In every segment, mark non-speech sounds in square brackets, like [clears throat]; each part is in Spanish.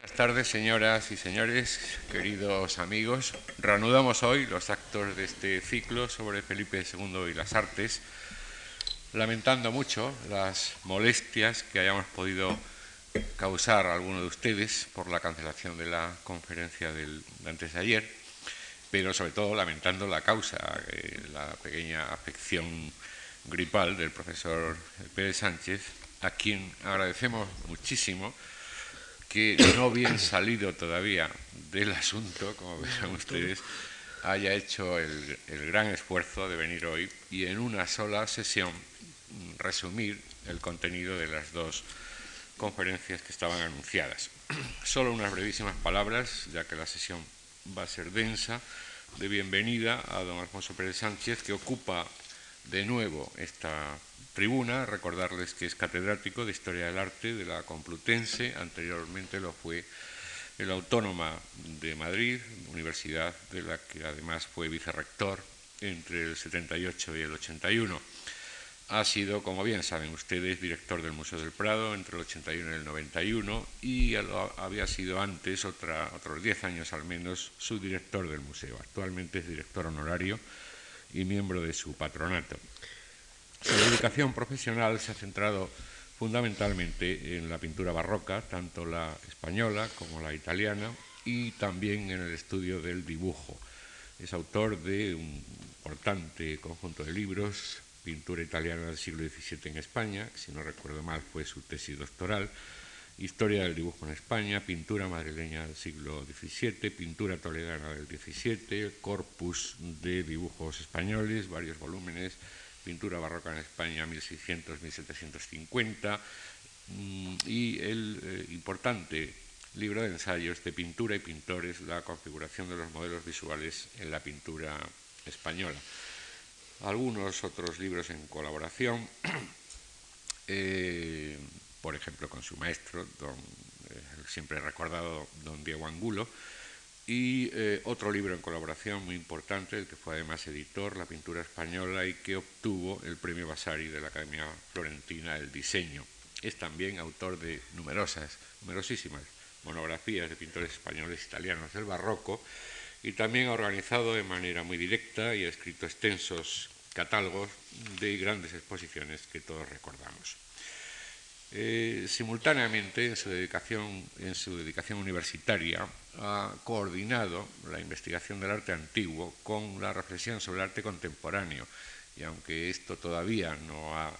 Buenas tardes, señoras y señores, queridos amigos. Reanudamos hoy los actos de este ciclo sobre Felipe II y las artes, lamentando mucho las molestias que hayamos podido causar a alguno de ustedes por la cancelación de la conferencia del, de antes de ayer, pero sobre todo lamentando la causa, eh, la pequeña afección gripal del profesor Pérez Sánchez, a quien agradecemos muchísimo que no bien salido todavía del asunto, como verán ustedes, haya hecho el, el, gran esfuerzo de venir hoy y en una sola sesión resumir el contenido de las dos conferencias que estaban anunciadas. Solo unas brevísimas palabras, ya que la sesión va a ser densa, de bienvenida a don Alfonso Pérez Sánchez, que ocupa de nuevo esta tribuna, recordarles que es catedrático de Historia del Arte de la Complutense, anteriormente lo fue en la Autónoma de Madrid, universidad de la que además fue vicerrector entre el 78 y el 81. Ha sido, como bien saben ustedes, director del Museo del Prado entre el 81 y el 91 y había sido antes, otra, otros 10 años al menos, subdirector del museo. Actualmente es director honorario y miembro de su patronato. Su dedicación profesional se ha centrado fundamentalmente en la pintura barroca, tanto la española como la italiana, y también en el estudio del dibujo. Es autor de un importante conjunto de libros, Pintura italiana del siglo XVII en España, si no recuerdo mal fue su tesis doctoral, Historia del dibujo en España, Pintura madrileña del siglo XVII, Pintura toledana del XVII, Corpus de dibujos españoles, varios volúmenes, Pintura barroca en España 1600-1750 y el eh, importante libro de ensayos de pintura y pintores, la configuración de los modelos visuales en la pintura española. Algunos otros libros en colaboración, [clears throat] eh, por ejemplo con su maestro, don, eh, siempre recordado don Diego Angulo, y eh, otro libro en colaboración muy importante, el que fue además editor, La pintura española, y que obtuvo el premio Vasari de la Academia Florentina del Diseño. Es también autor de numerosas, numerosísimas monografías de pintores españoles italianos del barroco, y también ha organizado de manera muy directa y ha escrito extensos catálogos de grandes exposiciones que todos recordamos. Eh, simultáneamente, en su, dedicación, en su dedicación universitaria, ha coordinado la investigación del arte antiguo con la reflexión sobre el arte contemporáneo. Y aunque esto todavía no ha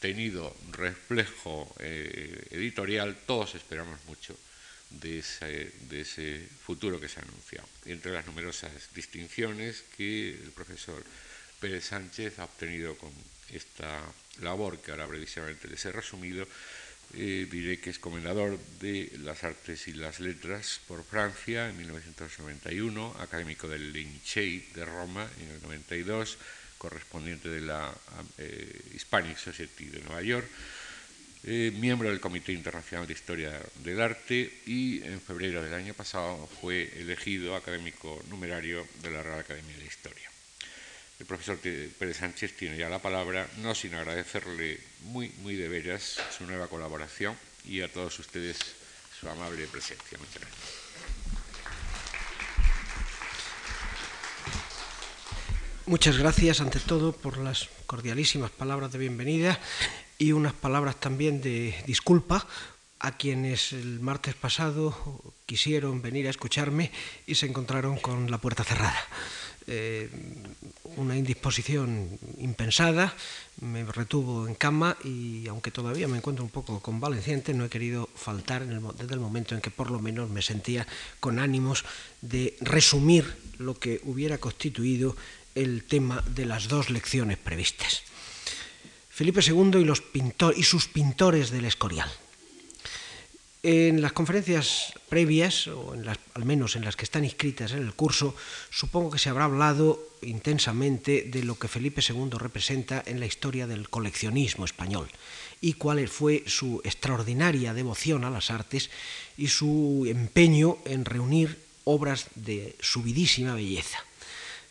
tenido reflejo eh, editorial, todos esperamos mucho de ese, futuro que se ha anunciado. Entre las numerosas distinciones que el profesor Pérez Sánchez ha obtenido con esta labor que ahora brevísimamente les he resumido, eh, diré que es comendador de las artes y las letras por Francia en 1991, académico del Lincei de Roma en el 92, correspondiente de la eh, Hispanic Society de Nueva York, eh, miembro del Comité Internacional de Historia del Arte y en febrero del año pasado fue elegido académico numerario de la Real Academia de Historia. El profesor Pérez Sánchez tiene ya la palabra, no sin agradecerle muy, muy de veras su nueva colaboración y a todos ustedes su amable presencia. Muchas gracias. Muchas gracias ante todo por las cordialísimas palabras de bienvenida y unas palabras también de disculpa a quienes el martes pasado quisieron venir a escucharme y se encontraron con la puerta cerrada. Eh, una indisposición impensada, me retuvo en cama y aunque todavía me encuentro un poco convaleciente, no he querido faltar en el, desde el momento en que por lo menos me sentía con ánimos de resumir lo que hubiera constituido el tema de las dos lecciones previstas. Felipe II y, los y sus pintores del Escorial. En las conferencias previas, o en las, al menos en las que están inscritas en el curso, supongo que se habrá hablado intensamente de lo que Felipe II representa en la historia del coleccionismo español y cuál fue su extraordinaria devoción a las artes y su empeño en reunir obras de subidísima belleza.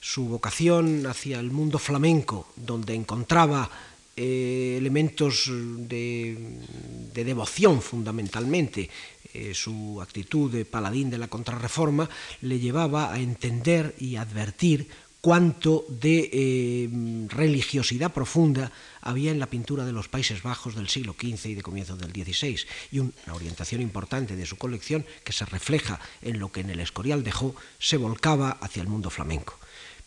Su vocación hacia el mundo flamenco, donde encontraba eh, elementos de, devoción fundamentalmente. Eh, su actitud de paladín de la contrarreforma le llevaba a entender y advertir cuánto de eh, religiosidad profunda había en la pintura de los Países Bajos del siglo XV y de comienzos del XVI, y una orientación importante de su colección, que se refleja en lo que en el Escorial dejó, se volcaba hacia el mundo flamenco.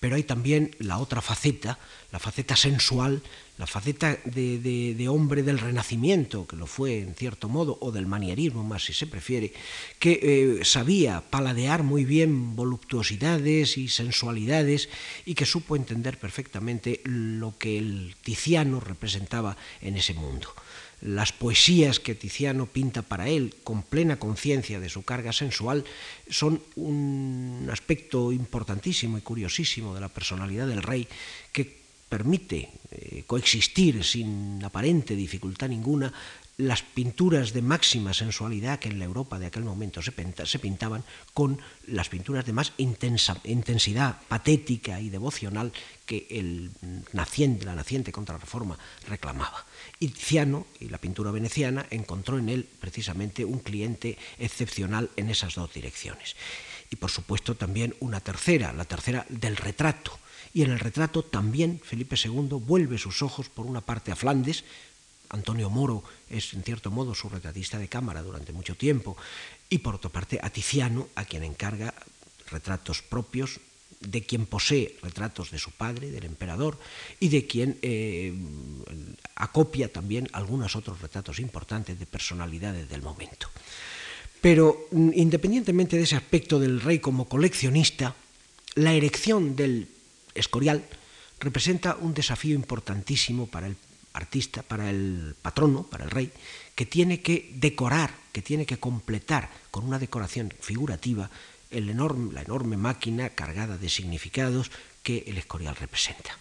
Pero hay también la otra faceta, la faceta sensual la faceta de, hombre del Renacimiento, que lo fue en cierto modo, o del manierismo más si se prefiere, que eh, sabía paladear muy bien voluptuosidades y sensualidades y que supo entender perfectamente lo que el Tiziano representaba en ese mundo. Las poesías que Tiziano pinta para él, con plena conciencia de su carga sensual, son un aspecto importantísimo y curiosísimo de la personalidad del rey que permite eh, coexistir sin aparente dificultad ninguna las pinturas de máxima sensualidad que en la Europa de aquel momento se, pintaban con las pinturas de más intensidad patética y devocional que el naciente, la naciente contrarreforma reclamaba. Y Tiziano y la pintura veneciana encontró en él precisamente un cliente excepcional en esas dos direcciones. Y por supuesto también una tercera, la tercera del retrato. Y en el retrato también Felipe II vuelve sus ojos por una parte a Flandes, Antonio Moro es en cierto modo su retratista de cámara durante mucho tiempo, y por otra parte a Tiziano, a quien encarga retratos propios, de quien posee retratos de su padre, del emperador, y de quien eh, acopia también algunos otros retratos importantes de personalidades del momento. Pero mm, independientemente de ese aspecto del rey como coleccionista, la erección del Escorial representa un desafío importantísimo para el artista, para el patrono, para el rey, que tiene que decorar, que tiene que completar con una decoración figurativa el enorme, la enorme máquina cargada de significados que el Escorial representa.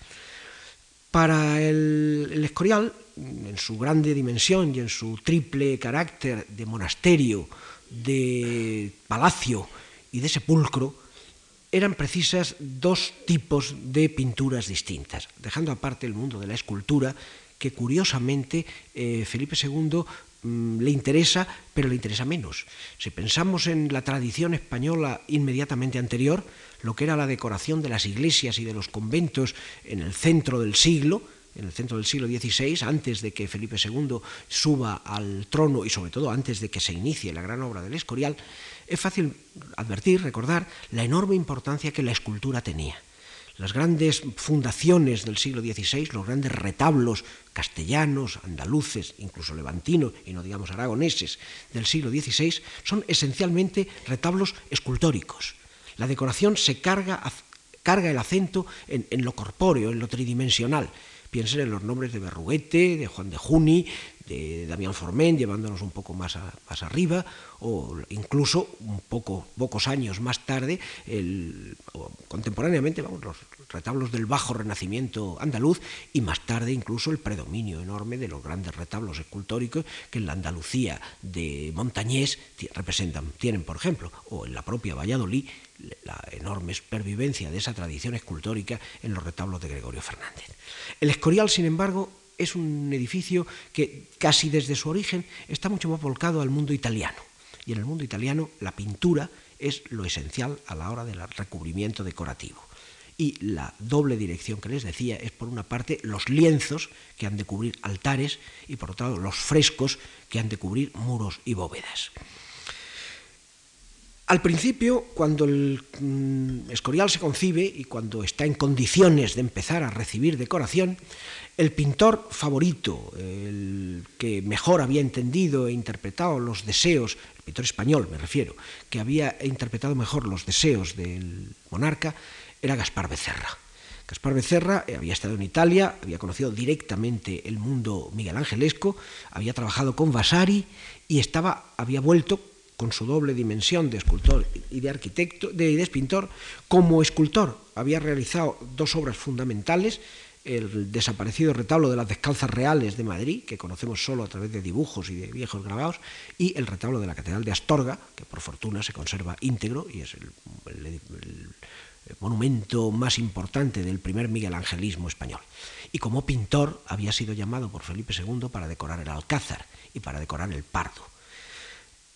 Para el, Escorial, en su grande dimensión y en su triple carácter de monasterio, de palacio y de sepulcro, eran precisas dos tipos de pinturas distintas, dejando aparte el mundo de la escultura, que curiosamente eh, Felipe II le interesa, pero le interesa menos. Si pensamos en la tradición española inmediatamente anterior, lo que era la decoración de las iglesias y de los conventos en el centro del siglo, en el centro del siglo XVI, antes de que Felipe II suba al trono y sobre todo antes de que se inicie la gran obra del Escorial, es fácil advertir, recordar la enorme importancia que la escultura tenía. Las grandes fundaciones del siglo XVI, los grandes retablos castellanos, andaluces, incluso levantinos y no digamos aragoneses del siglo XVI, son esencialmente retablos escultóricos. La decoración se carga, carga el acento en, en lo corpóreo, en lo tridimensional. Piensen en los nombres de Berruguete, de Juan de Juni, de Damián Forment, llevándonos un poco más, más arriba, o incluso un poco, pocos años más tarde, el, contemporáneamente, vamos, los retablos del bajo renacimiento andaluz y más tarde incluso el predominio enorme de los grandes retablos escultóricos que en la Andalucía de Montañés representan, tienen, por ejemplo, o en la propia Valladolid, la enorme supervivencia de esa tradición escultórica en los retablos de Gregorio Fernández. El Escorial, sin embargo, es un edificio que casi desde su origen está mucho más volcado al mundo italiano. Y en el mundo italiano la pintura es lo esencial a la hora del recubrimiento decorativo. Y la doble dirección que les decía es, por una parte, los lienzos que han de cubrir altares y, por otro lado, los frescos que han de cubrir muros y bóvedas. Al principio, cuando el mm, Escorial se concibe y cuando está en condiciones de empezar a recibir decoración, el pintor favorito, el que mejor había entendido e interpretado los deseos, el pintor español me refiero, que había interpretado mejor los deseos del monarca, era Gaspar Becerra. Gaspar Becerra había estado en Italia, había conocido directamente el mundo miguel angelesco, había trabajado con Vasari y estaba, había vuelto con su doble dimensión de escultor y de arquitecto, de, de pintor, como escultor había realizado dos obras fundamentales, el desaparecido retablo de las descalzas reales de Madrid, que conocemos solo a través de dibujos y de viejos grabados, y el retablo de la Catedral de Astorga, que por fortuna se conserva íntegro y es el, monumento más importante del primer miguelangelismo español. Y como pintor había sido llamado por Felipe II para decorar el Alcázar y para decorar el Pardo.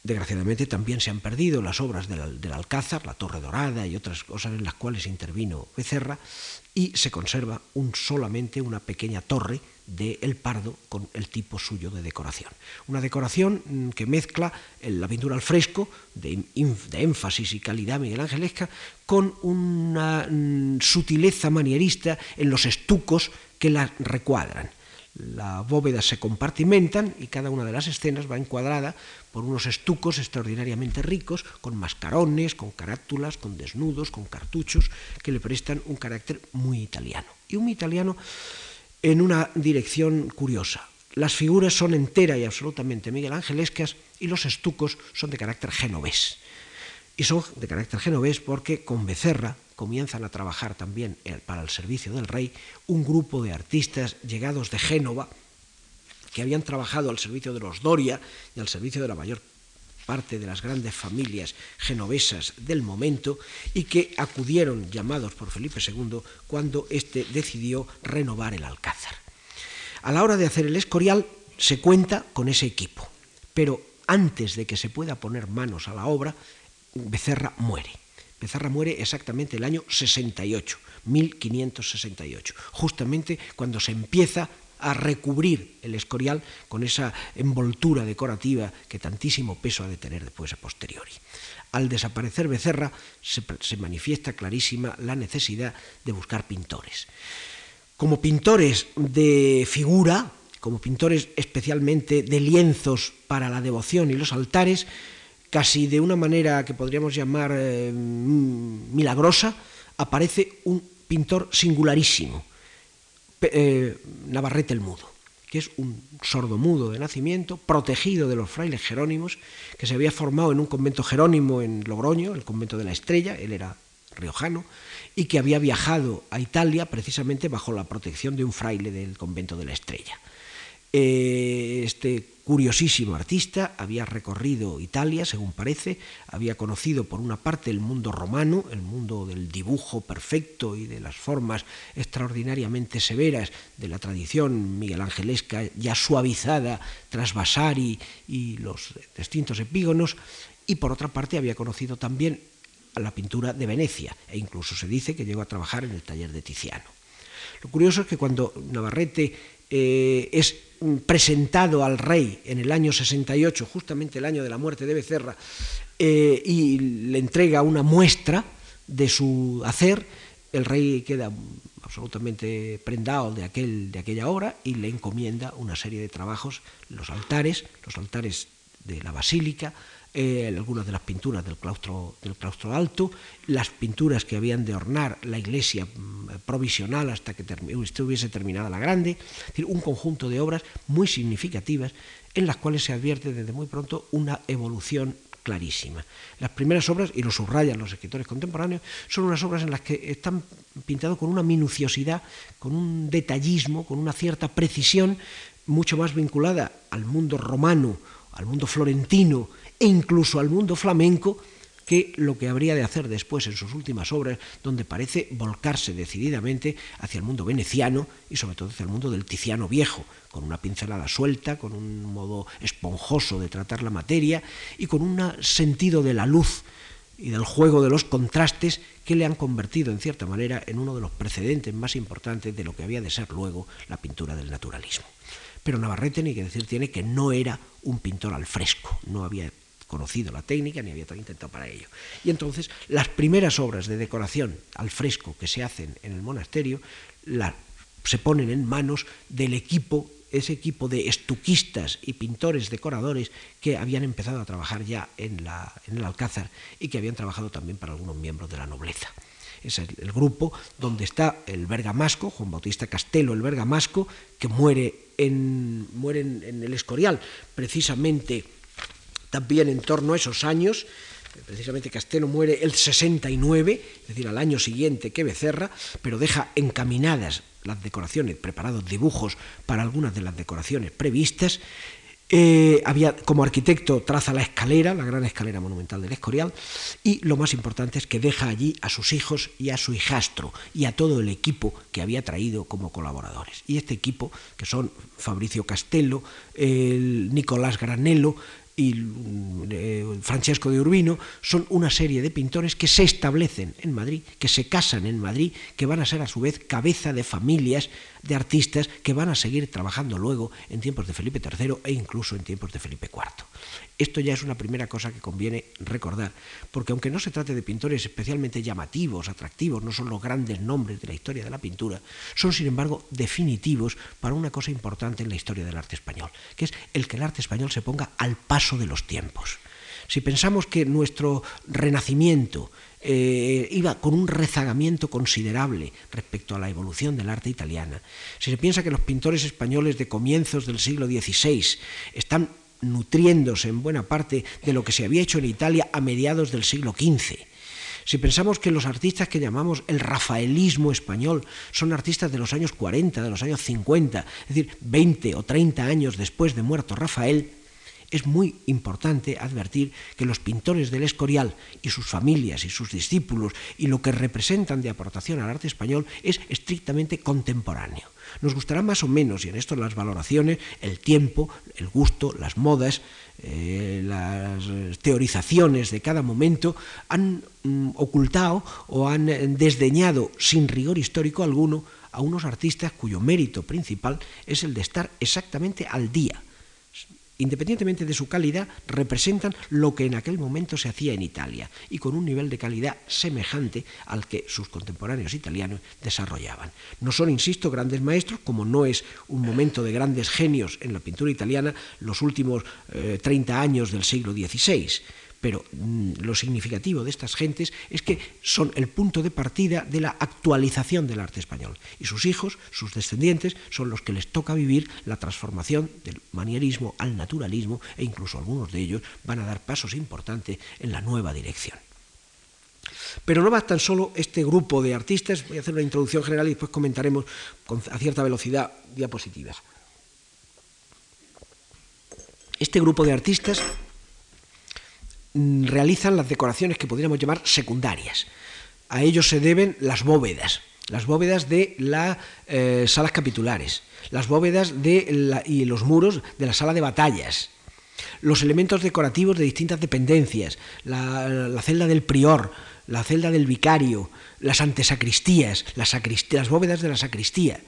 Desgraciadamente también se han perdido las obras del, Alcázar, la Torre Dorada y otras cosas en las cuales intervino Becerra, y se conserva un, solamente una pequeña torre de El Pardo con el tipo suyo de decoración. Una decoración mm, que mezcla la pintura al fresco, de, de énfasis y calidad miguelangelesca, con una mm, sutileza manierista en los estucos que la recuadran. Las bóvedas se compartimentan y cada una de las escenas va encuadrada por unos estucos extraordinariamente ricos, con mascarones, con carátulas, con desnudos, con cartuchos, que le prestan un carácter muy italiano. Y un italiano en una dirección curiosa. Las figuras son entera y absolutamente miguelangelescas y los estucos son de carácter genovés. Y son de carácter genovés porque con Becerra comienzan a trabajar también para el servicio del rey un grupo de artistas llegados de Génova que habían trabajado al servicio de los Doria y al servicio de la mayor parte de las grandes familias genovesas del momento y que acudieron llamados por Felipe II cuando éste decidió renovar el Alcázar. A la hora de hacer el Escorial se cuenta con ese equipo, pero antes de que se pueda poner manos a la obra, Becerra muere. Becerra muere exactamente el año 68, 1568, justamente cuando se empieza a recubrir el escorial con esa envoltura decorativa que tantísimo peso ha de tener después a posteriori. Al desaparecer Becerra se, se manifiesta clarísima la necesidad de buscar pintores. Como pintores de figura, como pintores especialmente de lienzos para la devoción y los altares, casi de una manera que podríamos llamar eh, milagrosa, aparece un pintor singularísimo, eh, Navarrete el Mudo, que es un sordo mudo de nacimiento, protegido de los frailes jerónimos, que se había formado en un convento jerónimo en Logroño, el convento de la Estrella, él era riojano, y que había viajado a Italia precisamente bajo la protección de un fraile del convento de la Estrella. Eh, este curiosísimo artista había recorrido Italia, según parece, había conocido por una parte el mundo romano, el mundo del dibujo perfecto y de las formas extraordinariamente severas de la tradición miguelangelesca ya suavizada tras Vasari y los distintos epígonos, y por otra parte había conocido también la pintura de Venecia, e incluso se dice que llegó a trabajar en el taller de Tiziano. Lo curioso es que cuando Navarrete eh, es presentado al rey en el año 68, justamente el año de la muerte de Becerra, eh, y le entrega una muestra de su hacer, el rey queda absolutamente prendado de, aquel, de aquella obra y le encomienda una serie de trabajos, los altares, los altares de la basílica, eh, algunas de las pinturas del claustro, del claustro alto, las pinturas que habían de ornar la iglesia mm, provisional hasta que estuviese terminada la grande, es decir, un conjunto de obras muy significativas en las cuales se advierte desde muy pronto una evolución clarísima. Las primeras obras, y lo subrayan los escritores contemporáneos, son unas obras en las que están pintados con una minuciosidad, con un detallismo, con una cierta precisión mucho más vinculada al mundo romano, al mundo florentino e incluso al mundo flamenco que lo que habría de hacer después en sus últimas obras, donde parece volcarse decididamente hacia el mundo veneciano y sobre todo hacia el mundo del Tiziano viejo, con una pincelada suelta, con un modo esponjoso de tratar la materia y con un sentido de la luz y del juego de los contrastes que le han convertido en cierta manera en uno de los precedentes más importantes de lo que había de ser luego la pintura del naturalismo. Pero Navarrete, ni que decir tiene, que no era un pintor al fresco, no había conocido la técnica ni había intentado para ello. Y entonces las primeras obras de decoración al fresco que se hacen en el monasterio se ponen en manos del equipo ese equipo de estuquistas y pintores decoradores que habían empezado a trabajar ya en, el Alcázar y que habían trabajado también para algunos miembros de la nobleza es el, grupo donde está el bergamasco, Juan Bautista Castelo, el bergamasco, que muere en, muere en el Escorial, precisamente también en torno a esos años, precisamente Castelo muere el 69, es decir, al año siguiente que Becerra, pero deja encaminadas las decoraciones, preparados dibujos para algunas de las decoraciones previstas, Eh, había, como arquitecto traza la escalera, la gran escalera monumental del Escorial, y lo más importante es que deja allí a sus hijos y a su hijastro y a todo el equipo que había traído como colaboradores. Y este equipo, que son Fabricio Castello, el Nicolás Granello, y eh, Francesco de Urbino son una serie de pintores que se establecen en Madrid, que se casan en Madrid, que van a ser a su vez cabeza de familias de artistas que van a seguir trabajando luego en tiempos de Felipe III e incluso en tiempos de Felipe IV. Esto ya es una primera cosa que conviene recordar, porque aunque no se trate de pintores especialmente llamativos, atractivos, no son los grandes nombres de la historia de la pintura, son sin embargo definitivos para una cosa importante en la historia del arte español, que es el que el arte español se ponga al paso de los tiempos. Si pensamos que nuestro renacimiento eh, iba con un rezagamiento considerable respecto a la evolución del arte italiana, si se piensa que los pintores españoles de comienzos del siglo XVI están nutriéndose en buena parte de lo que se había hecho en Italia a mediados del siglo XV. Si pensamos que los artistas que llamamos el rafaelismo español son artistas de los años 40, de los años 50, es decir, 20 o 30 años después de muerto Rafael, es muy importante advertir que los pintores del Escorial y sus familias y sus discípulos y lo que representan de aportación al arte español es estrictamente contemporáneo. Nos gustará más o menos, y en esto las valoraciones, el tiempo, el gusto, las modas, eh, las teorizaciones de cada momento han mm, ocultado o han desdeñado sin rigor histórico alguno a unos artistas cuyo mérito principal es el de estar exactamente al día independientemente de su calidad, representan lo que en aquel momento se hacía en Italia y con un nivel de calidad semejante al que sus contemporáneos italianos desarrollaban. No son, insisto, grandes maestros, como no es un momento de grandes genios en la pintura italiana los últimos 30 eh, años del siglo XVI pero mm, lo significativo de estas gentes es que son el punto de partida de la actualización del arte español. Y sus hijos, sus descendientes, son los que les toca vivir la transformación del manierismo al naturalismo e incluso algunos de ellos van a dar pasos importantes en la nueva dirección. Pero no tan solo este grupo de artistas, voy a hacer una introducción general y después comentaremos a cierta velocidad diapositivas. Este grupo de artistas realizan las decoraciones que podríamos llamar secundarias. A ellos se deben las bóvedas, las bóvedas de las eh, salas capitulares, las bóvedas de y los muros de la sala de batallas, los elementos decorativos de distintas dependencias, la, celda del prior, la celda del vicario, las antesacristías, las bóvedas de la sacristía,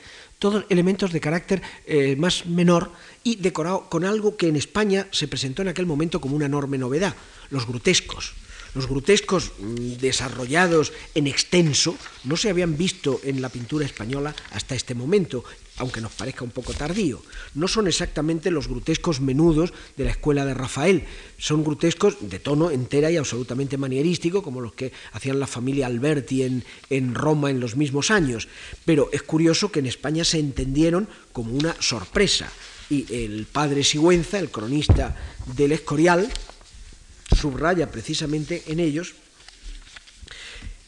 todos elementos de carácter eh, más menor y decorado con algo que en España se presentó en aquel momento como una enorme novedad, los grutescos. Los grutescos mm, desarrollados en extenso no se habían visto en la pintura española hasta este momento, aunque nos parezca un poco tardío. No son exactamente los grutescos menudos de la escuela de Rafael, son grutescos de tono entera y absolutamente manierístico, como los que hacían la familia Alberti en, en Roma en los mismos años. Pero es curioso que en España se entendieron como una sorpresa. Y el padre Sigüenza, el cronista del Escorial, subraya precisamente en ellos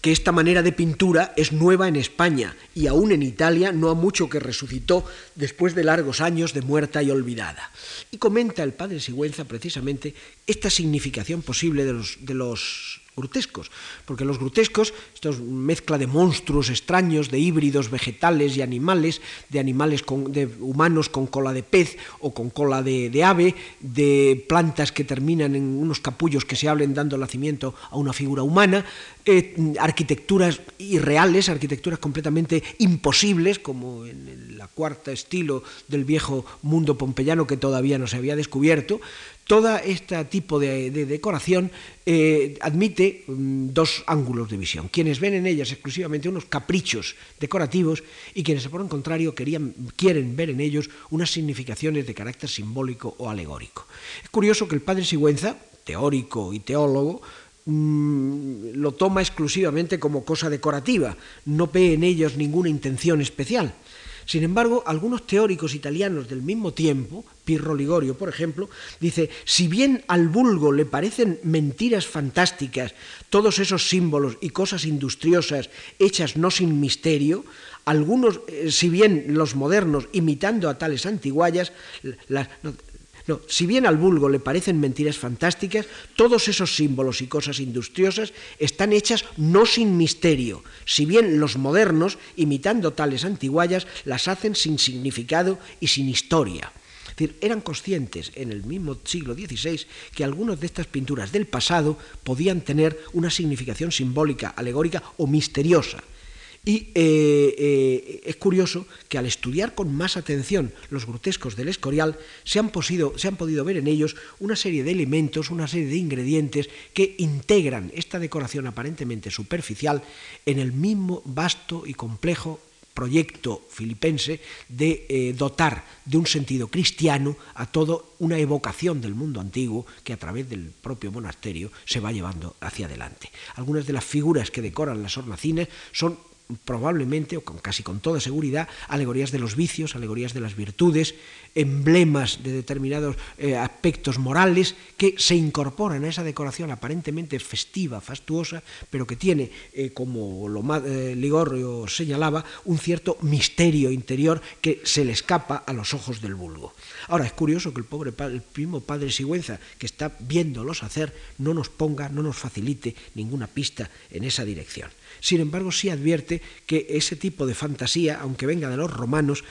que esta manera de pintura es nueva en España y aún en Italia no ha mucho que resucitó después de largos años de muerta y olvidada. Y comenta el padre Sigüenza precisamente esta significación posible de los, de los grutescos, porque los grutescos, esto es mezcla de monstruos extraños, de híbridos vegetales y animales, de animales con, de humanos con cola de pez o con cola de, ave, de plantas que terminan en unos capullos que se hablen dando nacimiento a una figura humana, arquitecturas irreales, arquitecturas completamente imposibles, como en la cuarta estilo del viejo mundo pompeyano que todavía no se había descubierto, todo este tipo de, decoración eh, admite mm, dos ángulos de visión. Quienes ven en ellas exclusivamente unos caprichos decorativos y quienes, por el contrario, querían, quieren ver en ellos unas significaciones de carácter simbólico o alegórico. Es curioso que el padre Sigüenza, teórico y teólogo, mm, lo toma exclusivamente como cosa decorativa, no ve en ellos ninguna intención especial. Sin embargo, algunos teóricos italianos del mismo tiempo, Pirro Ligorio, por ejemplo, dice, si bien al vulgo le parecen mentiras fantásticas todos esos símbolos y cosas industriosas hechas no sin misterio, algunos, eh, si bien los modernos, imitando a tales antiguallas, No, si bien al vulgo le parecen mentiras fantásticas, todos esos símbolos y cosas industriosas están hechas no sin misterio, si bien los modernos, imitando tales antiguallas, las hacen sin significado y sin historia. Es decir, eran conscientes en el mismo siglo XVI que algunas de estas pinturas del pasado podían tener una significación simbólica, alegórica o misteriosa. Y eh, eh, es curioso que al estudiar con más atención los grotescos del Escorial, se han, se han, podido ver en ellos una serie de elementos, una serie de ingredientes que integran esta decoración aparentemente superficial en el mismo vasto y complejo proyecto filipense de eh, dotar de un sentido cristiano a toda una evocación del mundo antiguo que a través del propio monasterio se va llevando hacia adelante. Algunas de las figuras que decoran las hornacinas son probablemente, o con, casi con toda seguridad, alegorías de los vicios, alegorías de las virtudes, emblemas de determinados eh, aspectos morales que se incorporan a esa decoración aparentemente festiva, fastuosa, pero que tiene, eh, como lo, eh, Ligorio señalaba, un cierto misterio interior que se le escapa a los ojos del vulgo. Ahora, es curioso que el pobre el primo padre Sigüenza, que está viéndolos hacer, no nos ponga, no nos facilite ninguna pista en esa dirección. Sin embargo, sí advierte que ese tipo de fantasía, aunque venga de los romanos,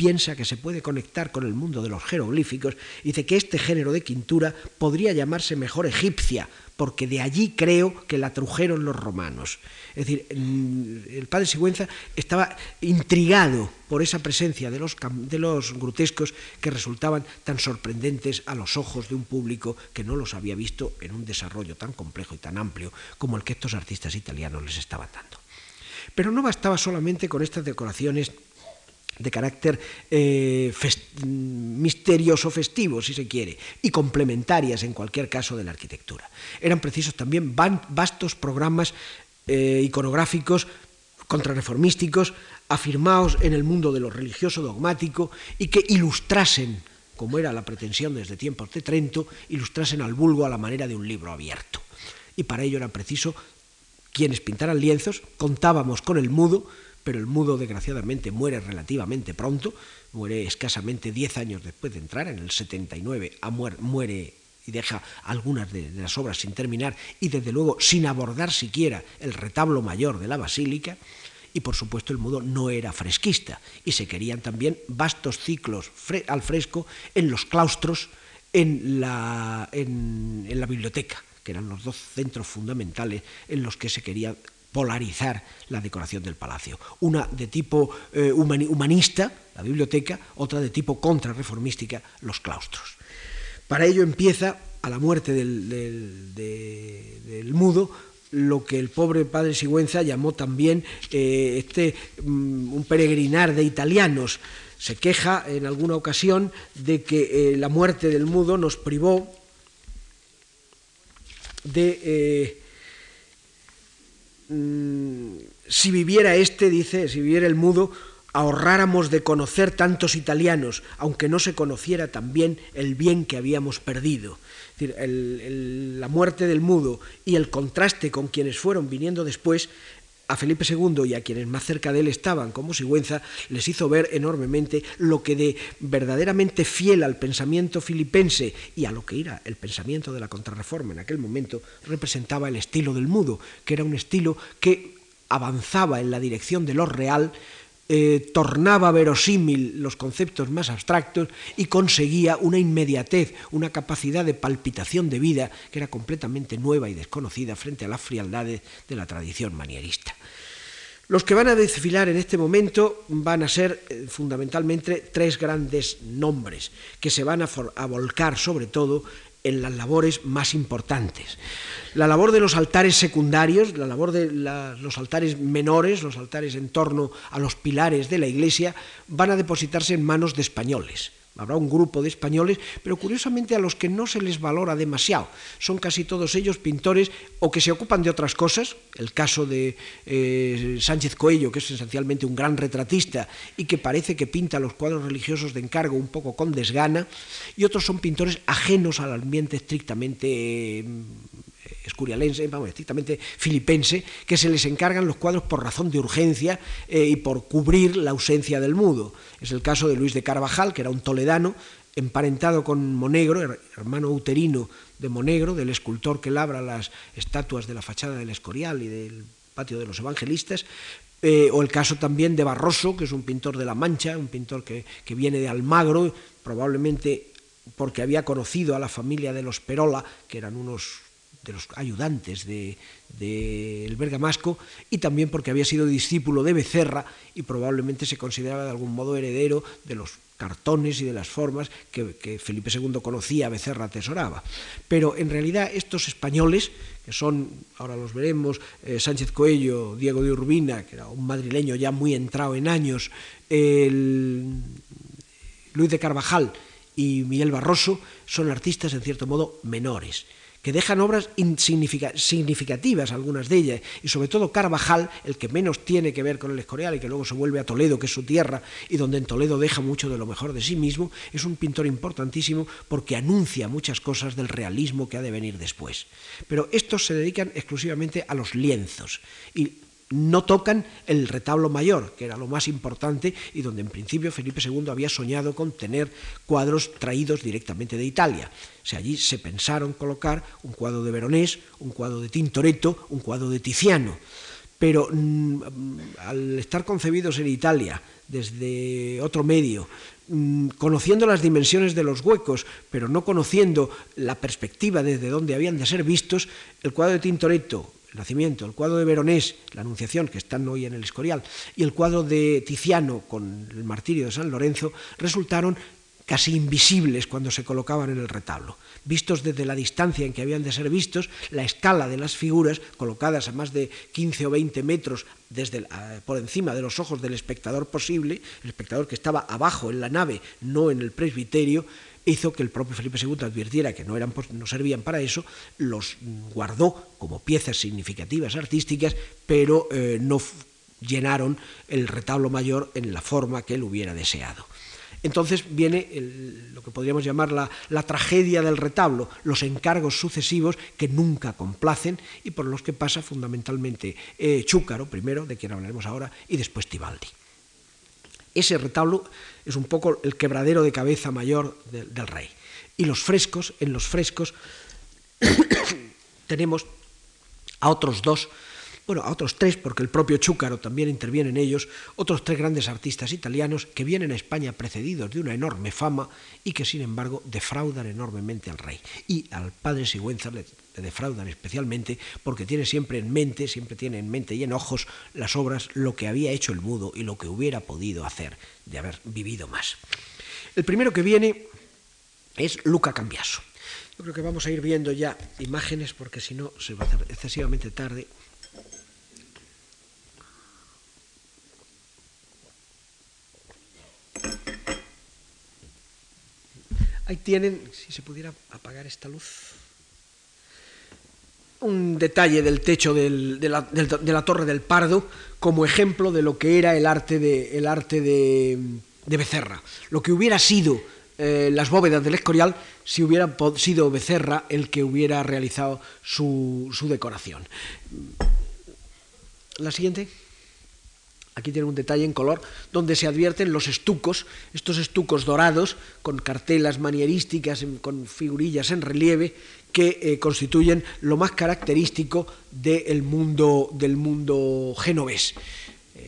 piensa que se puede conectar con el mundo de los jeroglíficos. Y dice que este género de quintura podría llamarse mejor egipcia, porque de allí creo que la trujeron los romanos. Es decir, el padre Sigüenza estaba intrigado por esa presencia de los, de los grotescos que resultaban tan sorprendentes a los ojos de un público que no los había visto en un desarrollo tan complejo y tan amplio como el que estos artistas italianos les estaban dando. Pero no bastaba solamente con estas decoraciones de carácter eh, misterioso festivo, si se quiere, y complementarias en cualquier caso de la arquitectura. Eran precisos también vastos programas eh, iconográficos contrarreformísticos afirmados en el mundo de lo religioso dogmático y que ilustrasen, como era la pretensión desde tiempos de Trento, ilustrasen al vulgo a la manera de un libro abierto. Y para ello era preciso quienes pintaran lienzos, contábamos con el mudo, pero el mudo desgraciadamente muere relativamente pronto, muere escasamente 10 años después de entrar, en el 79 muere y deja algunas de, las obras sin terminar y desde luego sin abordar siquiera el retablo mayor de la basílica. Y por supuesto el mudo no era fresquista y se querían también vastos ciclos al fresco en los claustros, en la, en la biblioteca, que eran los dos centros fundamentales en los que se quería polarizar la decoración del palacio. Una de tipo eh, humanista, la biblioteca, otra de tipo contrarreformística, los claustros. Para ello empieza, a la muerte del, mudo, lo que el pobre padre Sigüenza llamó también eh, este, mm, un peregrinar de italianos. Se queja en alguna ocasión de que eh, la muerte del mudo nos privó de Mm, si viviera este, dice, si viviera el mudo, ahorráramos de conocer tantos italianos, aunque no se conociera también el bien que habíamos perdido. Es decir, la muerte del mudo y el contraste con quienes fueron viniendo después a Felipe II y a quienes más cerca de él estaban, como Sigüenza, les hizo ver enormemente lo que de verdaderamente fiel al pensamiento filipense y a lo que era el pensamiento de la contrarreforma en aquel momento representaba el estilo del mudo, que era un estilo que avanzaba en la dirección de lo real, eh, tornaba verosímil los conceptos más abstractos y conseguía una inmediatez, una capacidad de palpitación de vida que era completamente nueva y desconocida frente a las frialdades de la tradición manierista. Los que van a desfilar en este momento van a ser eh, fundamentalmente tres grandes nombres que se van a, a volcar sobre todo en las labores más importantes. La labor de los altares secundarios, la labor de los altares menores, los altares en torno a los pilares de la iglesia, van a depositarse en manos de españoles. Habrá un grupo de españoles, pero curiosamente a los que no se les valora demasiado. Son casi todos ellos pintores o que se ocupan de otras cosas, el caso de eh, Sánchez Coello, que es esencialmente un gran retratista y que parece que pinta los cuadros religiosos de encargo un poco con desgana, y otros son pintores ajenos al ambiente estrictamente escurialense, vamos, estrictamente filipense, que se les encargan los cuadros por razón de urgencia eh, y por cubrir la ausencia del mudo. Es el caso de Luis de Carvajal, que era un toledano, emparentado con Monegro, hermano uterino de Monegro, del escultor que labra las estatuas de la fachada del Escorial y del patio de los evangelistas, eh, o el caso también de Barroso, que es un pintor de La Mancha, un pintor que, que viene de Almagro, probablemente porque había conocido a la familia de los Perola, que eran unos de los ayudantes del de, Bergamasco, y también porque había sido discípulo de Becerra y probablemente se consideraba de algún modo heredero de los cartones y de las formas que, Felipe II conocía, Becerra atesoraba. Pero en realidad estos españoles, que son, ahora los veremos, eh, Sánchez Coello, Diego de Urbina, que era un madrileño ya muy entrado en años, Luis de Carvajal y Miguel Barroso, son artistas en cierto modo menores que dejan obras significativas, algunas de ellas, y sobre todo Carvajal, el que menos tiene que ver con el Escorial y que luego se vuelve a Toledo, que es su tierra, y donde en Toledo deja mucho de lo mejor de sí mismo, es un pintor importantísimo porque anuncia muchas cosas del realismo que ha de venir después. Pero estos se dedican exclusivamente a los lienzos, y no tocan el retablo mayor, que era lo más importante y donde en principio Felipe II había soñado con tener cuadros traídos directamente de Italia. O allí se pensaron colocar un cuadro de Veronés, un cuadro de Tintoretto, un cuadro de Tiziano. Pero mm, al estar concebidos en Italia desde otro medio, mm, conociendo las dimensiones de los huecos, pero no conociendo la perspectiva desde donde habían de ser vistos, el cuadro de Tintoretto, el nacimiento, el cuadro de Veronés, la Anunciación, que están hoy en el Escorial, y el cuadro de Tiziano con el martirio de San Lorenzo, resultaron casi invisibles cuando se colocaban en el retablo. Vistos desde la distancia en que habían de ser vistos, la escala de las figuras, colocadas a más de 15 o 20 metros desde, por encima de los ojos del espectador posible, el espectador que estaba abajo en la nave, no en el presbiterio, hizo que el propio Felipe II advirtiera que no, eran, no servían para eso, los guardó como piezas significativas artísticas, pero eh, no llenaron el retablo mayor en la forma que él hubiera deseado. Entonces viene lo que podríamos llamar la, tragedia del retablo, los encargos sucesivos que nunca complacen y por los que pasa fundamentalmente eh, Chúcaro, primero, de quien hablaremos ahora, y después Tibaldi. Ese retablo es un poco el quebradero de cabeza mayor del rey. Y los frescos, en los frescos [coughs] tenemos a otros dos, bueno, a otros tres, porque el propio Chúcaro también interviene en ellos, otros tres grandes artistas italianos que vienen a España precedidos de una enorme fama y que sin embargo defraudan enormemente al rey. Y al padre Sigüenza le defraudan especialmente porque tiene siempre en mente, siempre tiene en mente y en ojos las obras, lo que había hecho el mudo y lo que hubiera podido hacer de haber vivido más. El primero que viene es Luca Cambiaso. Yo creo que vamos a ir viendo ya imágenes porque si no se va a hacer excesivamente tarde. Ahí tienen, si se pudiera apagar esta luz un detalle del techo de, la, Torre del Pardo como ejemplo de lo que era el arte de, el arte de, Becerra, lo que hubiera sido eh, las bóvedas del Escorial si hubiera sido Becerra el que hubiera realizado su, su decoración. La siguiente. Aquí tiene un detalle en color donde se advierten los estucos, estos estucos dorados con cartelas manierísticas, con figurillas en relieve que eh, constituyen lo más característico del mundo, del mundo genovés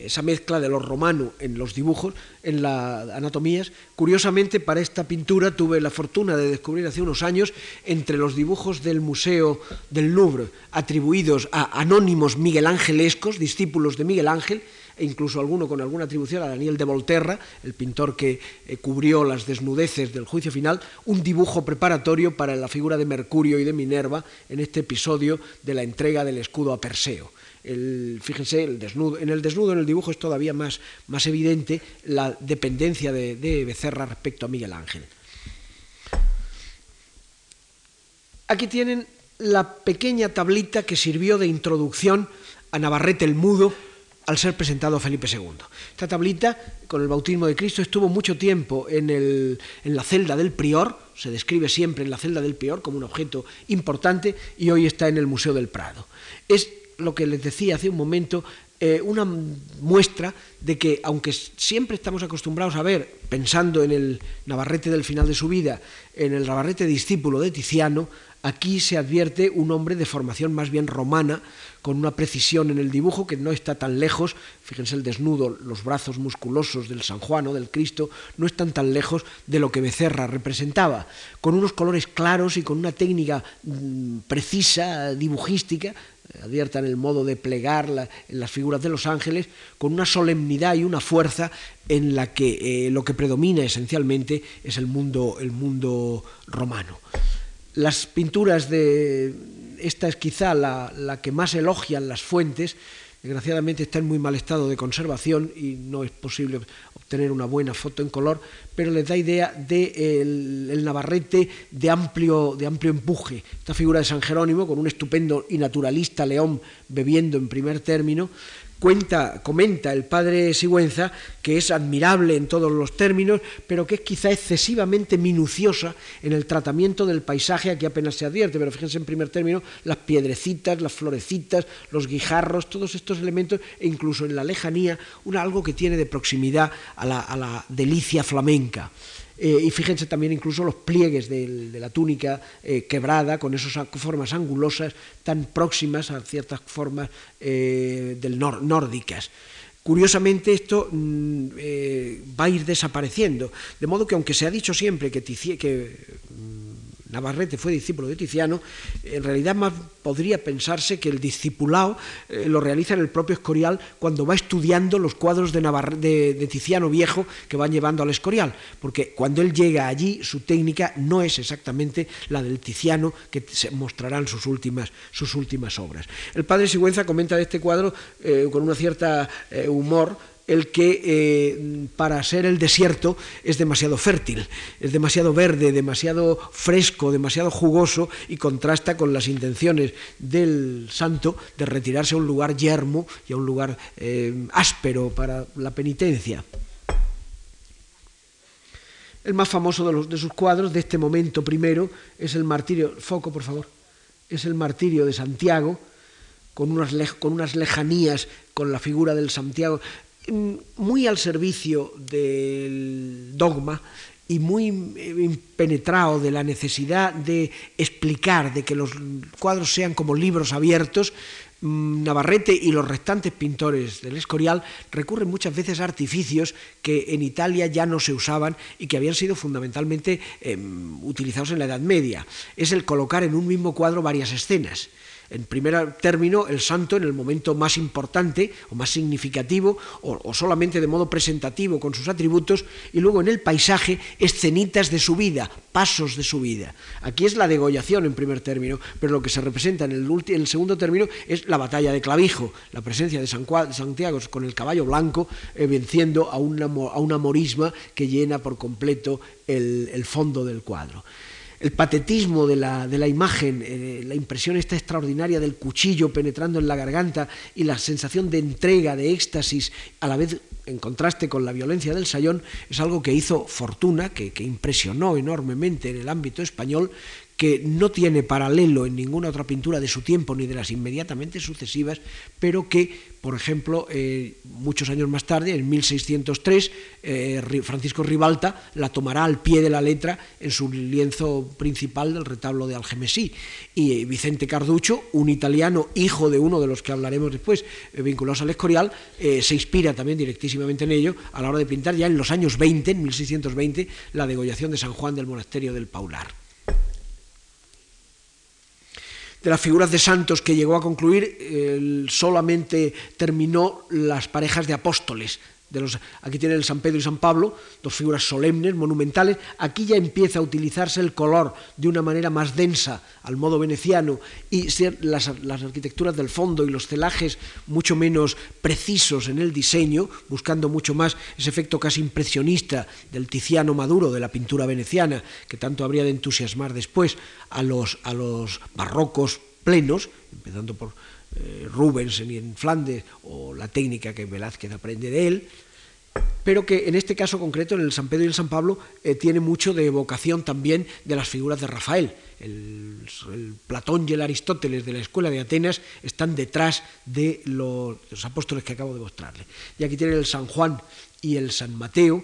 esa mezcla de lo romano en los dibujos, en las anatomías. Curiosamente, para esta pintura tuve la fortuna de descubrir hace unos años entre los dibujos del Museo del Louvre atribuidos a anónimos miguelangelescos, discípulos de Miguel Ángel, e incluso alguno con alguna atribución a Daniel de Volterra, el pintor que eh, cubrió las desnudeces del juicio final, un dibujo preparatorio para la figura de Mercurio y de Minerva en este episodio de la entrega del escudo a Perseo. fíjense, el desnudo, en el desnudo, en el dibujo, es todavía más, más evidente la dependencia de, de Becerra respecto a Miguel Ángel. Aquí tienen la pequeña tablita que sirvió de introducción a Navarrete el Mudo, al ser presentado a Felipe II. Esta tablita, con el bautismo de Cristo, estuvo mucho tiempo en, en, la celda del prior, se describe siempre en la celda del prior como un objeto importante y hoy está en el Museo del Prado. Es lo que les decía hace un momento, eh, una muestra de que, aunque siempre estamos acostumbrados a ver, pensando en el Navarrete del final de su vida, en el Navarrete discípulo de Tiziano, aquí se advierte un hombre de formación más bien romana, con una precisión en el dibujo que no está tan lejos, fíjense el desnudo, los brazos musculosos del San Juan o del Cristo, no están tan lejos de lo que Becerra representaba, con unos colores claros y con una técnica mm, precisa, dibujística, adviertan el modo de plegar en las figuras de los ángeles, con una solemnidad y una fuerza en la que eh, lo que predomina esencialmente es el mundo, el mundo romano. Las pinturas de... Esta es quizá la, la que más elogian las fuentes, desgraciadamente está en muy mal estado de conservación y no es posible obtener una buena foto en color, pero les da idea del de el Navarrete de amplio, de amplio empuje. Esta figura de San Jerónimo, con un estupendo y naturalista león bebiendo en primer término, cuenta, comenta el padre Sigüenza que es admirable en todos los términos, pero que es quizá excesivamente minuciosa en el tratamiento del paisaje, aquí apenas se advierte, pero fíjense en primer término, las piedrecitas, las florecitas, los guijarros, todos estos elementos, e incluso en la lejanía, un algo que tiene de proximidad a la, a la delicia flamenca. Eh, y fíjense también incluso los pliegues de, la túnica eh, quebrada, con esas formas angulosas tan próximas a ciertas formas eh, del nórdicas. Curiosamente esto mm, va a ir desapareciendo, de modo que aunque se ha dicho siempre que, que Navarrete fue discípulo de Tiziano, en realidad más podría pensarse que el discipulado eh, lo realiza en el propio Escorial cuando va estudiando los cuadros de, de, Tiziano viejo que van llevando al Escorial, porque cuando él llega allí su técnica no es exactamente la del Tiziano que se mostrarán sus últimas, sus últimas obras. El padre Sigüenza comenta de este cuadro eh, con una cierta eh, humor, el que eh, para ser el desierto es demasiado fértil, es demasiado verde, demasiado fresco, demasiado jugoso y contrasta con las intenciones del santo de retirarse a un lugar yermo y a un lugar eh, áspero para la penitencia. El más famoso de, los, de sus cuadros de este momento primero es el martirio, foco por favor, es el martirio de Santiago, con unas, con unas lejanías con la figura del Santiago, muy al servicio del dogma y muy eh, penetrado de la necesidad de explicar, de que los cuadros sean como libros abiertos, mm, Navarrete y los restantes pintores del Escorial recurren muchas veces a artificios que en Italia ya no se usaban y que habían sido fundamentalmente em, utilizados en la Edad Media. Es el colocar en un mismo cuadro varias escenas en primer término, el santo en el momento más importante o más significativo o, solamente de modo presentativo con sus atributos y luego en el paisaje escenitas de su vida, pasos de su vida. Aquí es la degollación en primer término, pero lo que se representa en el, segundo término es la batalla de Clavijo, la presencia de, San, Santiago con el caballo blanco eh, venciendo a una, a una morisma que llena por completo el fondo del cuadro el patetismo de la, imagen, eh, la impresión esta extraordinaria del cuchillo penetrando en la garganta y la sensación de entrega, de éxtasis, a la vez en contraste con la violencia del sayón, es algo que hizo fortuna, que impresionó enormemente en el ámbito español, que no tiene paralelo en ninguna otra pintura de su tiempo ni de las inmediatamente sucesivas, pero que, por ejemplo, eh, muchos años más tarde, en 1603, eh, Francisco Ribalta la tomará al pie de la letra en su lienzo principal del retablo de Algemesí. Y eh, Vicente Carducho, un italiano, hijo de uno de los que hablaremos después, vinculados al Escorial, se inspira también directísimamente en ello a la hora de pintar ya en los años 20, en 1620, la degollación de San Juan del monasterio del Paular de las figuras de santos que llegó a concluir, solamente terminó las parejas de apóstoles, aquí tiene el San Pedro y San Pablo, dos figuras solemnes, monumentales. Aquí ya empieza a utilizarse el color de una manera más densa, al modo veneciano, y las, las arquitecturas del fondo y los celajes mucho menos precisos en el diseño, buscando mucho más ese efecto casi impresionista del Tiziano Maduro, de la pintura veneciana, que tanto habría de entusiasmar después a los, a los barrocos plenos, empezando por eh, Rubens en Flandes o la técnica que Velázquez aprende de él, pero que en este caso concreto, en el San Pedro y el San Pablo, eh, tiene mucho de evocación también de las figuras de Rafael. El, Platón y el Aristóteles de la escuela de Atenas están detrás de los, apóstoles que acabo de mostrarle. Y aquí tienen el San Juan y el San Mateo,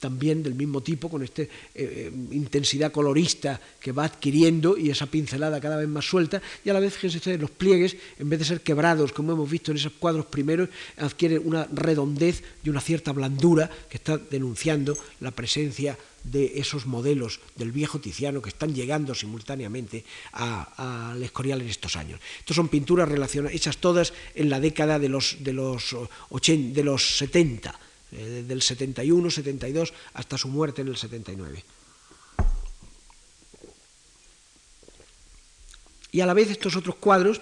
también del mismo tipo, con esta eh, eh, intensidad colorista que va adquiriendo y esa pincelada cada vez más suelta, y a la vez, fíjense los pliegues, en vez de ser quebrados, como hemos visto en esos cuadros primeros, adquieren una redondez y una cierta blandura que está denunciando la presencia de esos modelos del viejo Tiziano que están llegando simultáneamente al Escorial en estos años. Estos son pinturas relacionadas, hechas todas en la década de los, de los, 80, de los 70 eh, del 71, 72 hasta su muerte en el 79. Y a la vez estos otros cuadros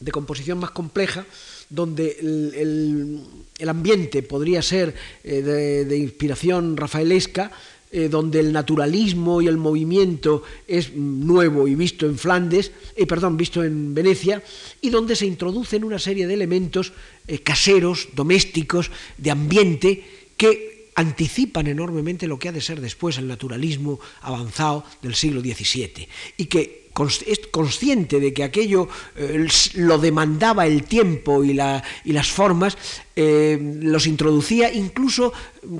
de composición más compleja, donde el, ambiente podría ser eh, de, inspiración rafaelesca, eh, donde el naturalismo y el movimiento es nuevo y visto en Flandes, perdón, visto en Venecia, y donde se introducen una serie de elementos eh, caseros, domésticos, de ambiente, que anticipan enormemente lo que ha de ser después el naturalismo avanzado del siglo XVII y que es consciente de que aquello eh, lo demandaba el tiempo y, la, y las formas, eh, los introducía incluso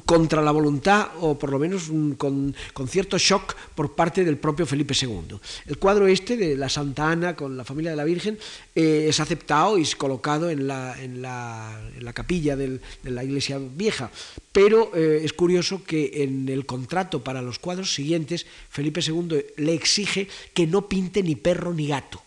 contra la voluntad o por lo menos con, cierto shock por parte del propio Felipe II. El cuadro este de la Santa Ana con la familia de la Virgen eh, es aceptado y es colocado en la, en la, capilla de la iglesia vieja, pero es curioso que en el contrato para los cuadros siguientes Felipe II le exige que no pinte ni perro ni gato.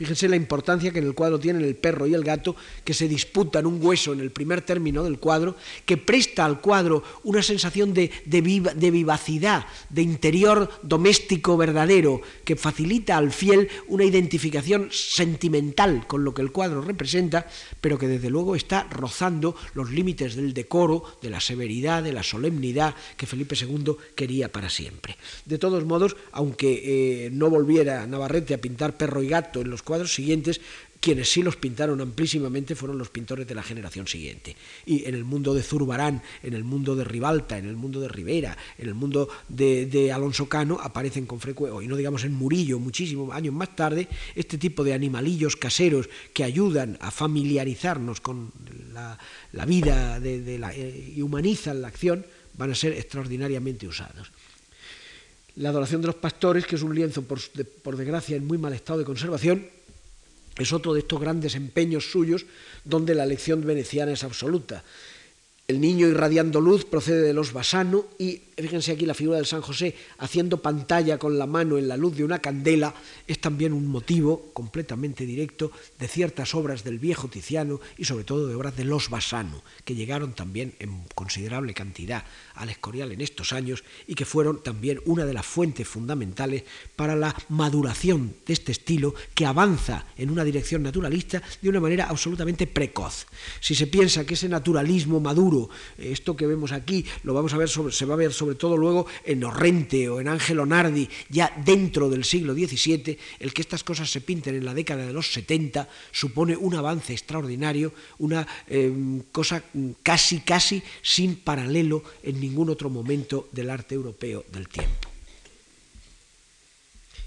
Fíjense la importancia que en el cuadro tienen el perro y el gato, que se disputan un hueso en el primer término del cuadro, que presta al cuadro una sensación de, vivacidad, de interior doméstico verdadero, que facilita al fiel una identificación sentimental con lo que el cuadro representa, pero que desde luego está rozando los límites del decoro, de la severidad, de la solemnidad que Felipe II quería para siempre. De todos modos, aunque eh, no volviera Navarrete a pintar perro y gato en los cuadros siguientes, quienes sí los pintaron amplísimamente fueron los pintores de la generación siguiente. Y en el mundo de Zurbarán, en el mundo de Ribalta, en el mundo de Rivera, en el mundo de, Alonso Cano, aparecen con frecuencia, y no digamos en Murillo, muchísimos años más tarde, este tipo de animalillos caseros que ayudan a familiarizarnos con la, vida eh, y humanizan la acción, van a ser extraordinariamente usados. La adoración de los pastores, que es un lienzo, por, por desgracia, en muy mal estado de conservación, es otro de estos grandes empeños suyos donde la elección veneciana es absoluta. El niño irradiando luz procede de los Basano y fíjense aquí la figura del San José haciendo pantalla con la mano en la luz de una candela es también un motivo completamente directo de ciertas obras del viejo Tiziano y sobre todo de obras de los Basano, que llegaron también en considerable cantidad al Escorial en estos años y que fueron también una de las fuentes fundamentales para la maduración de este estilo que avanza en una dirección naturalista de una manera absolutamente precoz. Si se piensa que ese naturalismo maduro, esto que vemos aquí, lo vamos a ver se va a ver sobre todo luego en Orrente o en Ángelo Nardi, ya dentro del siglo XVII, el que estas cosas se pinten en la década de los 70 supone un avance extraordinario, una eh, cosa casi, casi sin paralelo en ningún ningún otro momento del arte europeo del tiempo.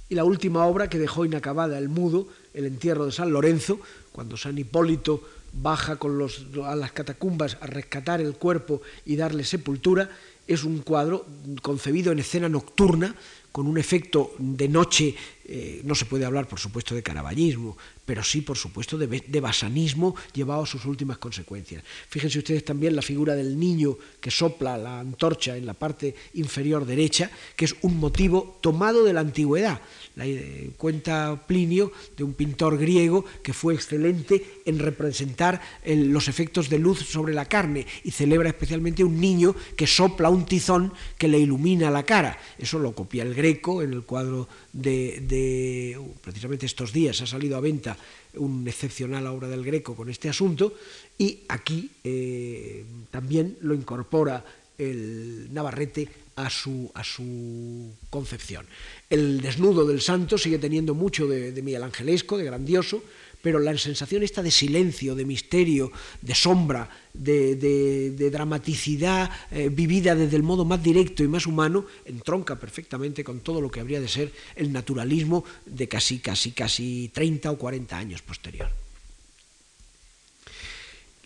Y la última obra que dejó inacabada el mudo, el entierro de San Lorenzo, cuando San Hipólito baja con los, a las catacumbas a rescatar el cuerpo y darle sepultura, es un cuadro concebido en escena nocturna, con un efecto de noche, eh, no se puede hablar por supuesto de caraballismo, pero sí por supuesto de, de, basanismo llevado a sus últimas consecuencias. Fíjense ustedes también la figura del niño que sopla la antorcha en la parte inferior derecha, que es un motivo tomado de la antigüedad. La, eh, cuenta Plinio de un pintor griego que fue excelente en representar los efectos de luz sobre la carne y celebra especialmente un niño que sopla un tizón que le ilumina la cara. Eso lo copia el Greco en el cuadro de, precisamente estos días ha salido a venta una excepcional obra del Greco con este asunto y aquí eh, también lo incorpora el Navarrete a su, a su concepción. El desnudo del santo sigue teniendo mucho de, de Miguel Angelesco, de grandioso, pero la sensación esta de silencio, de misterio, de sombra, de, dramaticidad eh, vivida desde el modo más directo y más humano, entronca perfectamente con todo lo que habría de ser el naturalismo de casi, casi, casi 30 o 40 años posterior.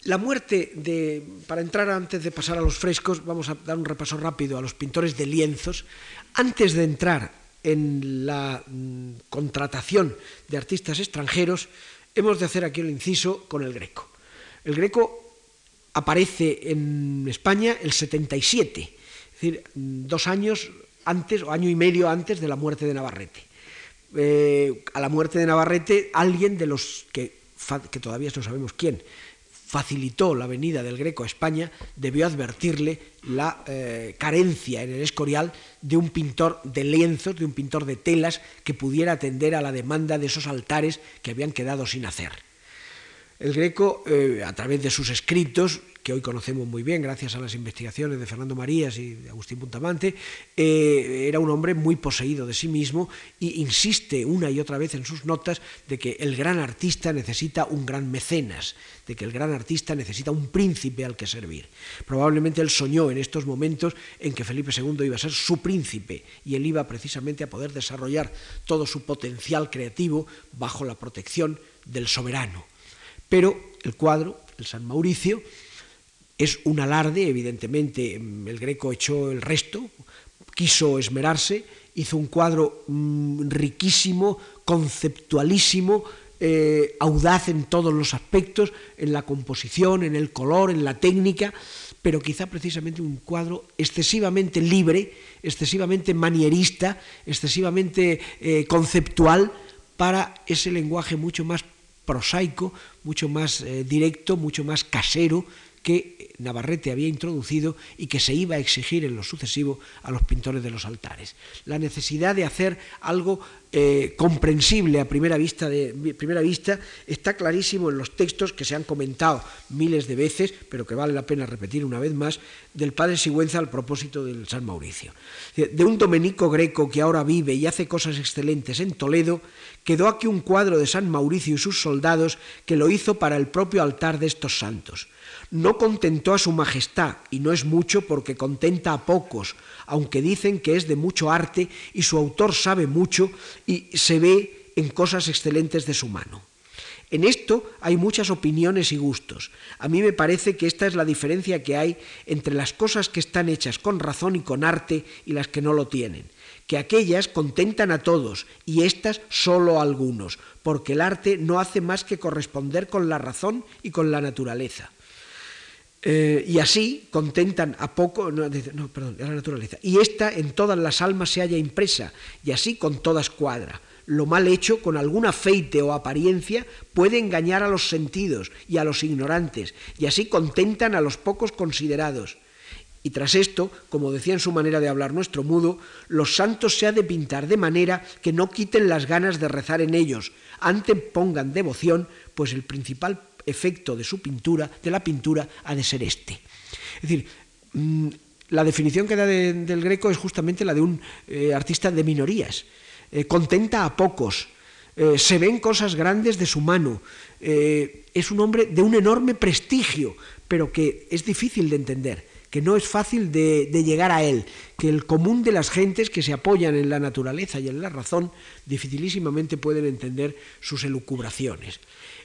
La muerte de, para entrar antes de pasar a los frescos, vamos a dar un repaso rápido a los pintores de lienzos. Antes de entrar en la mm, contratación de artistas extranjeros, hemos de hacer aquí el inciso con el Greco. El Greco aparece en España el 77, es decir, dos años antes o año y medio antes de la muerte de Navarrete. Eh, a la muerte de Navarrete, alguien de los que todavía no sabemos quién, facilitó la venida del Greco a España, debió advertirle la eh, carencia en el Escorial de un pintor de lienzos, de un pintor de telas que pudiera atender a la demanda de esos altares que habían quedado sin hacer. El Greco, eh, a través de sus escritos, que hoy conocemos muy bien gracias a las investigaciones de Fernando Marías y de Agustín Puntamante, eh, era un hombre muy poseído de sí mismo e insiste una y otra vez en sus notas de que el gran artista necesita un gran mecenas, de que el gran artista necesita un príncipe al que servir. Probablemente él soñó en estos momentos en que Felipe II iba a ser su príncipe y él iba precisamente a poder desarrollar todo su potencial creativo bajo la protección del soberano. Pero el cuadro, el San Mauricio, es un alarde, evidentemente el Greco echó el resto, quiso esmerarse, hizo un cuadro mm, riquísimo, conceptualísimo, eh, audaz en todos los aspectos, en la composición, en el color, en la técnica, pero quizá precisamente un cuadro excesivamente libre, excesivamente manierista, excesivamente eh, conceptual para ese lenguaje mucho más prosaico, mucho más eh, directo, mucho más casero que Navarrete había introducido y que se iba a exigir en lo sucesivo a los pintores de los altares. La necesidad de hacer algo eh, comprensible a primera vista, primera vista está clarísimo en los textos que se han comentado miles de veces, pero que vale la pena repetir una vez más, del padre Sigüenza al propósito del San Mauricio. De un domenico greco que ahora vive y hace cosas excelentes en Toledo, quedó aquí un cuadro de San Mauricio y sus soldados que lo hizo para el propio altar de estos santos. No contentó a su majestad, y no es mucho porque contenta a pocos, aunque dicen que es de mucho arte y su autor sabe mucho y se ve en cosas excelentes de su mano. En esto hay muchas opiniones y gustos. A mí me parece que esta es la diferencia que hay entre las cosas que están hechas con razón y con arte y las que no lo tienen que aquellas contentan a todos y éstas solo a algunos, porque el arte no hace más que corresponder con la razón y con la naturaleza. Eh, y así contentan a poco, no, perdón, a la naturaleza. Y esta en todas las almas se halla impresa, y así con todas cuadra. Lo mal hecho, con algún afeite o apariencia, puede engañar a los sentidos y a los ignorantes, y así contentan a los pocos considerados. Y tras esto, como decía en su manera de hablar nuestro mudo, los santos se ha de pintar de manera que no quiten las ganas de rezar en ellos, antes pongan devoción, pues el principal efecto de su pintura, de la pintura, ha de ser este. Es decir, mm, la definición que da del Greco es justamente la de un eh, artista de minorías. Eh, contenta a pocos, eh, se ven cosas grandes de su mano, es un hombre de un enorme prestigio, pero que es difícil de entender que no es fácil de, llegar a él, que el común de las gentes que se apoyan en la naturaleza y en la razón dificilísimamente pueden entender sus elucubraciones.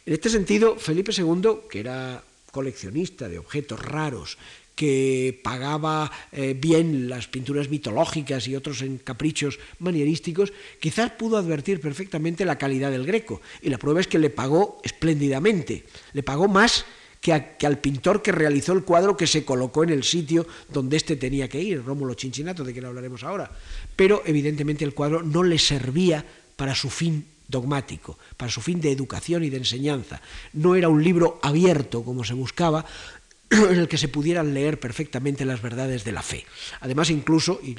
En este sentido, Felipe II, que era coleccionista de objetos raros, que pagaba eh, bien las pinturas mitológicas y otros en caprichos manierísticos, quizás pudo advertir perfectamente la calidad del greco. Y la prueba es que le pagó espléndidamente. Le pagó más que, al pintor que realizó el cuadro que se colocó en el sitio donde éste tenía que ir, Rómulo Chinchinato, de quien hablaremos ahora. Pero evidentemente el cuadro no le servía para su fin dogmático, para su fin de educación y de enseñanza. No era un libro abierto como se buscaba, [clears throat] en el que se pudieran leer perfectamente las verdades de la fe. Además, incluso, y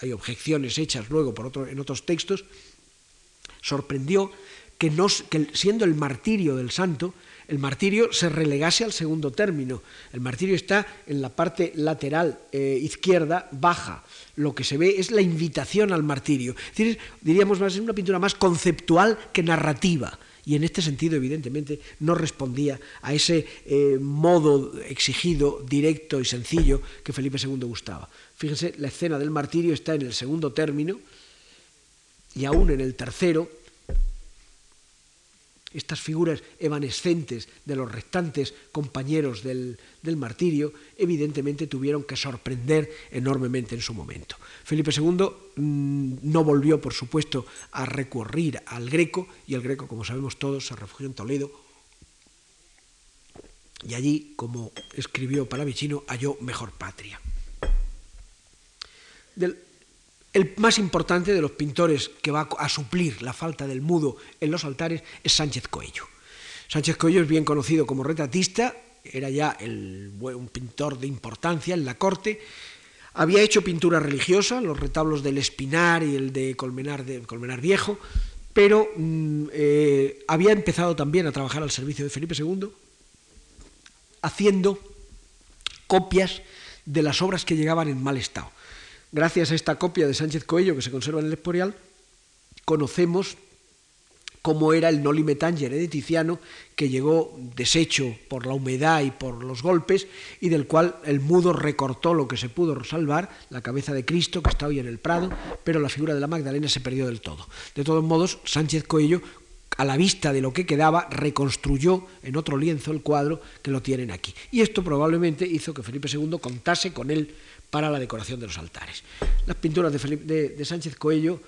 hay objeciones hechas luego por en otros textos, sorprendió que, que siendo el martirio del santo, el martirio se relegase al segundo término. El martirio está en la parte lateral eh, izquierda, baja. Lo que se ve es la invitación al martirio. Es decir, diríamos más, es una pintura más conceptual que narrativa. y en este sentido evidentemente no respondía a ese eh, modo exigido, directo y sencillo que Felipe II gustaba. Fíjense, la escena del martirio está en el segundo término y aún en el tercero estas figuras evanescentes de los restantes compañeros del, martirio, evidentemente tuvieron que sorprender enormemente en su momento. Felipe II mm, no volvió, por supuesto, a recurrir al Greco, y el Greco, como sabemos todos, se refugió en Toledo, y allí, como escribió Palavicino, halló mejor patria. Del, el más importante de los pintores que va a suplir la falta del mudo en los altares es Sánchez Coello. Sánchez Coello es bien conocido como retratista, era ya un pintor de importancia en la corte, había hecho pintura religiosa, los retablos del Espinar y el de Colmenar, de Colmenar Viejo, pero mm, eh, había empezado también a trabajar al servicio de Felipe II, haciendo copias de las obras que llegaban en mal estado. Gracias a esta copia de Sánchez Coello que se conserva en el Esporial, conocemos cómo era el Noli Me Tangere de Tiziano, que llegó deshecho por la humedad y por los golpes, y del cual el mudo recortó lo que se pudo salvar, la cabeza de Cristo, que está hoy en el Prado, pero la figura de la Magdalena se perdió del todo. De todos modos, Sánchez Coello, a la vista de lo que quedaba, reconstruyó en otro lienzo el cuadro que lo tienen aquí. Y esto probablemente hizo que Felipe II contase con él para la decoración de los altares. Las pinturas de, Sánchez Coello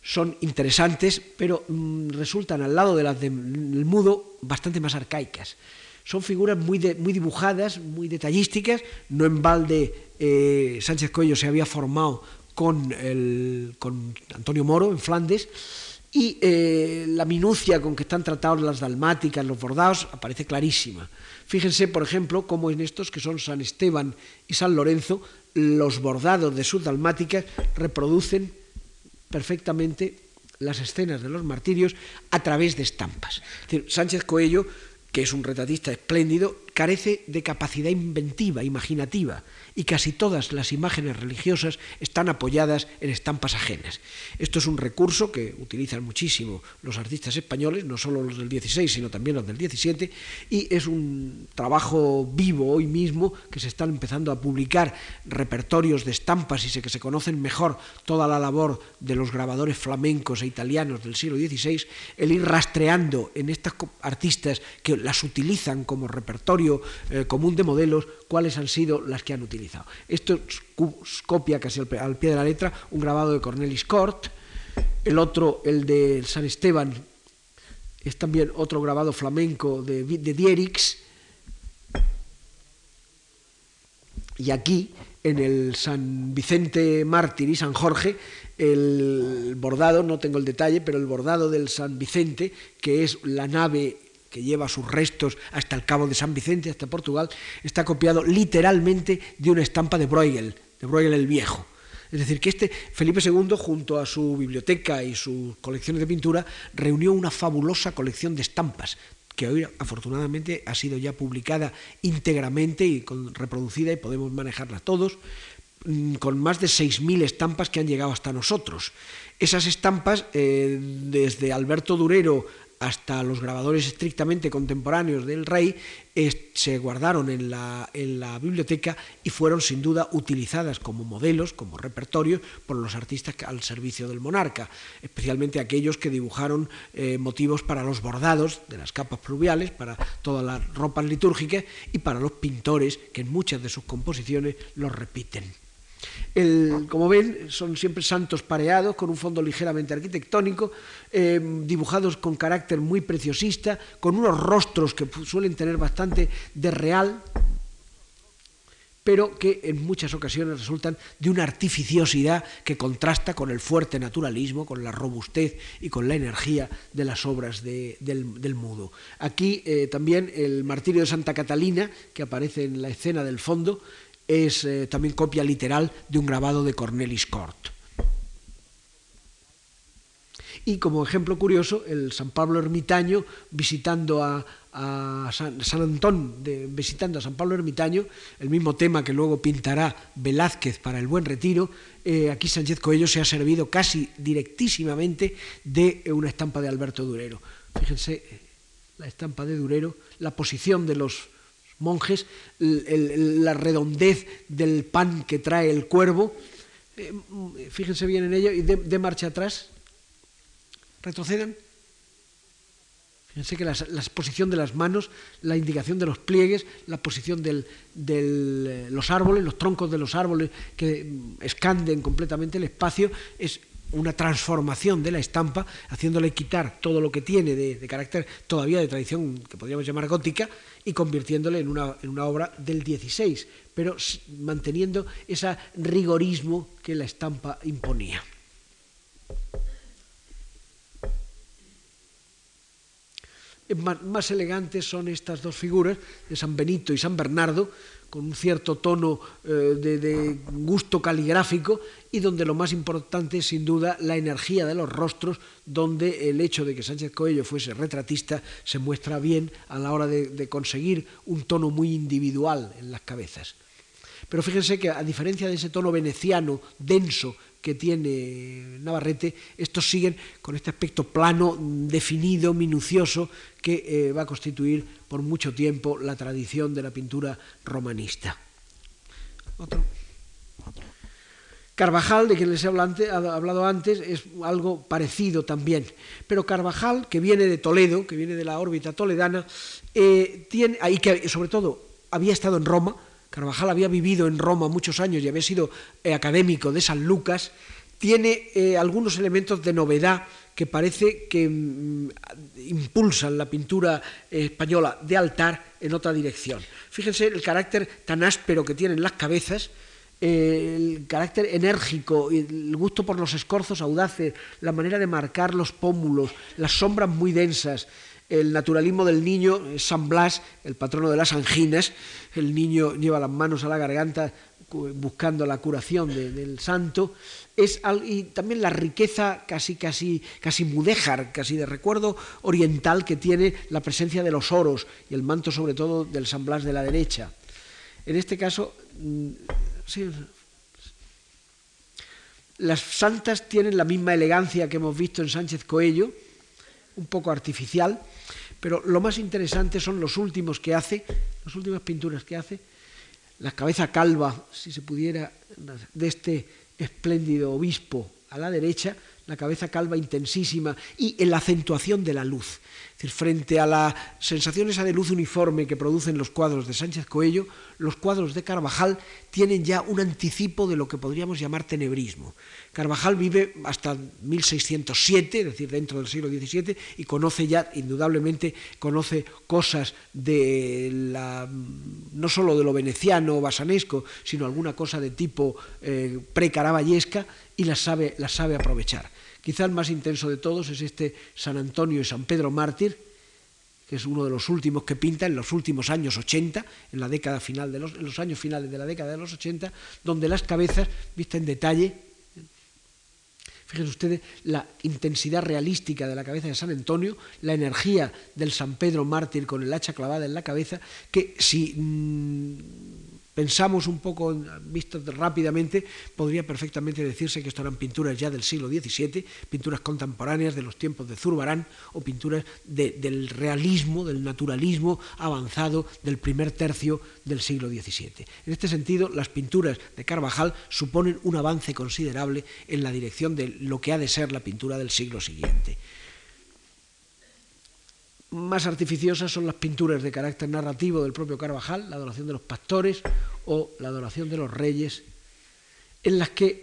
son interesantes, pero mm, resultan al lado de las del mudo bastante más arcaicas. Son figuras muy, dibujadas, muy detallísticas. No en balde eh, Sánchez Coello se había formado con, con Antonio Moro en Flandes y eh, la minucia con que están tratados las dalmáticas, los bordados, aparece clarísima. Fíjense, por ejemplo, cómo en estos que son San Esteban y San Lorenzo los bordados de sus dalmáticas reproducen perfectamente las escenas de los martirios a través de estampas. Sánchez Coello, que es un retratista espléndido, carece de capacidad inventiva, imaginativa y casi todas las imágenes religiosas están apoyadas en estampas ajenas. Esto es un recurso que utilizan muchísimo los artistas españoles, no solo los del 16, sino también los del 17, y es un trabajo vivo hoy mismo que se están empezando a publicar repertorios de estampas y que se conocen mejor toda la labor de los grabadores flamencos e italianos del siglo XVI, el ir rastreando en estas artistas que las utilizan como repertorio eh, común de modelos, cuáles han sido las que han utilizado. Esto copia casi al, pie de la letra un grabado de Cornelis Cort, el otro, el de San Esteban, es también otro grabado flamenco de, de Dierix, y aquí, en el San Vicente Mártir y San Jorge, el bordado, no tengo el detalle, pero el bordado del San Vicente, que es la nave que lleva sus restos hasta el Cabo de San Vicente, hasta Portugal, está copiado literalmente de una estampa de Bruegel, de Bruegel el Viejo. Es decir, que este Felipe II, junto a su biblioteca y sus colecciones de pintura, reunió una fabulosa colección de estampas, que hoy afortunadamente ha sido ya publicada íntegramente y reproducida y podemos manejarla todos, mm, con más de 6.000 estampas que han llegado hasta nosotros. Esas estampas, eh, desde Alberto Durero hasta los grabadores estrictamente contemporáneos del rey se guardaron en la, en la, biblioteca y fueron sin duda utilizadas como modelos, como repertorios por los artistas al servicio del monarca, especialmente aquellos que dibujaron eh, motivos para los bordados de las capas pluviales, para todas las ropas litúrgicas y para los pintores que en muchas de sus composiciones los repiten como ven, son siempre santos pareados, con un fondo ligeramente arquitectónico, eh, dibujados con carácter muy preciosista, con unos rostros que suelen tener bastante de real, pero que en muchas ocasiones resultan de una artificiosidad que contrasta con el fuerte naturalismo, con la robustez y con la energía de las obras del, mudo. Aquí eh, también el martirio de Santa Catalina, que aparece en la escena del fondo, es eh, también copia literal de un grabado de Cornelis Cort. Y como ejemplo curioso, el San Pablo Ermitaño visitando a, San, Antón, visitando a San Pablo Ermitaño, el mismo tema que luego pintará Velázquez para el Buen Retiro, eh, aquí Sánchez Coello se ha servido casi directísimamente de una estampa de Alberto Durero. fíjense la estampa de Durero, la posición de los monjes, la redondez del pan que trae el cuervo, eh, fíjense bien en ello y de, marcha atrás, retrocedan. Fíjense que la, posición de las manos, la indicación de los pliegues, la posición de eh, los árboles, los troncos de los árboles que mm, escanden completamente el espacio, es una transformación de la estampa, haciéndole quitar todo lo que tiene de, carácter todavía de tradición que podríamos llamar gótica y convirtiéndole en una, en una obra del 16, pero manteniendo ese rigorismo que la estampa imponía. Más, más elegantes son estas dos figuras de San Benito y San Bernardo, con un cierto tono eh, de, gusto caligráfico y donde lo más importante es sin duda la energía de los rostros, donde el hecho de que Sánchez Coello fuese retratista se muestra bien a la hora de conseguir un tono muy individual en las cabezas. Pero fíjense que a diferencia de ese tono veneciano denso que tiene Navarrete, estos siguen con este aspecto plano, definido, minucioso, que eh, va a constituir por mucho tiempo la tradición de la pintura romanista. Carvajal, de quien les he hablado antes, es algo parecido también. Pero Carvajal, que viene de Toledo, que viene de la órbita toledana, eh, tiene, y que sobre todo había estado en Roma, Carvajal había vivido en Roma muchos años y había sido eh, académico de San Lucas, tiene eh, algunos elementos de novedad que parece que mm, impulsan la pintura española de altar en otra dirección. Fíjense el carácter tan áspero que tienen las cabezas, el carácter enérgico, el gusto por los escorzos audaces, la manera de marcar los pómulos, las sombras muy densas, el naturalismo del niño, San Blas, el patrono de las anginas, el niño lleva las manos a la garganta buscando la curación del santo, es, y también la riqueza casi, casi, casi mudéjar, casi de recuerdo oriental que tiene la presencia de los oros y el manto sobre todo del San Blas de la derecha. En este caso, mm, las santas tienen la misma elegancia que hemos visto en Sánchez Coello, un poco artificial, pero lo más interesante son los últimos que hace, las últimas pinturas que hace, la cabeza calva, si se pudiera, de este espléndido obispo a la derecha, la cabeza calva intensísima y en la acentuación de la luz. Es decir, frente a la sensación esa de luz uniforme que producen los cuadros de Sánchez Coello, los cuadros de Carvajal tienen ya un anticipo de lo que podríamos llamar tenebrismo. Carvajal vive hasta 1607, es decir, dentro del siglo XVII, y conoce ya, indudablemente, conoce cosas de la, no solo de lo veneciano o basanesco, sino alguna cosa de tipo eh, precaraballesca, y las sabe, las sabe aprovechar. Quizá el más intenso de todos es este San Antonio y San Pedro Mártir, que es uno de los últimos que pinta en los últimos años 80, en la década final de los, en los años finales de la década de los 80, donde las cabezas, vista en detalle, fíjense ustedes la intensidad realística de la cabeza de San Antonio, la energía del San Pedro Mártir con el hacha clavada en la cabeza, que si mm, pensamos un poco, visto rápidamente, podría perfectamente decirse que esto eran pinturas ya del siglo XVII, pinturas contemporáneas de los tiempos de Zurbarán o pinturas del realismo, del naturalismo avanzado del primer tercio del siglo XVII. En este sentido, las pinturas de Carvajal suponen un avance considerable en la dirección de lo que ha de ser la pintura del siglo siguiente más artificiosas son las pinturas de carácter narrativo del propio Carvajal, la adoración de los pastores o la adoración de los reyes, en las que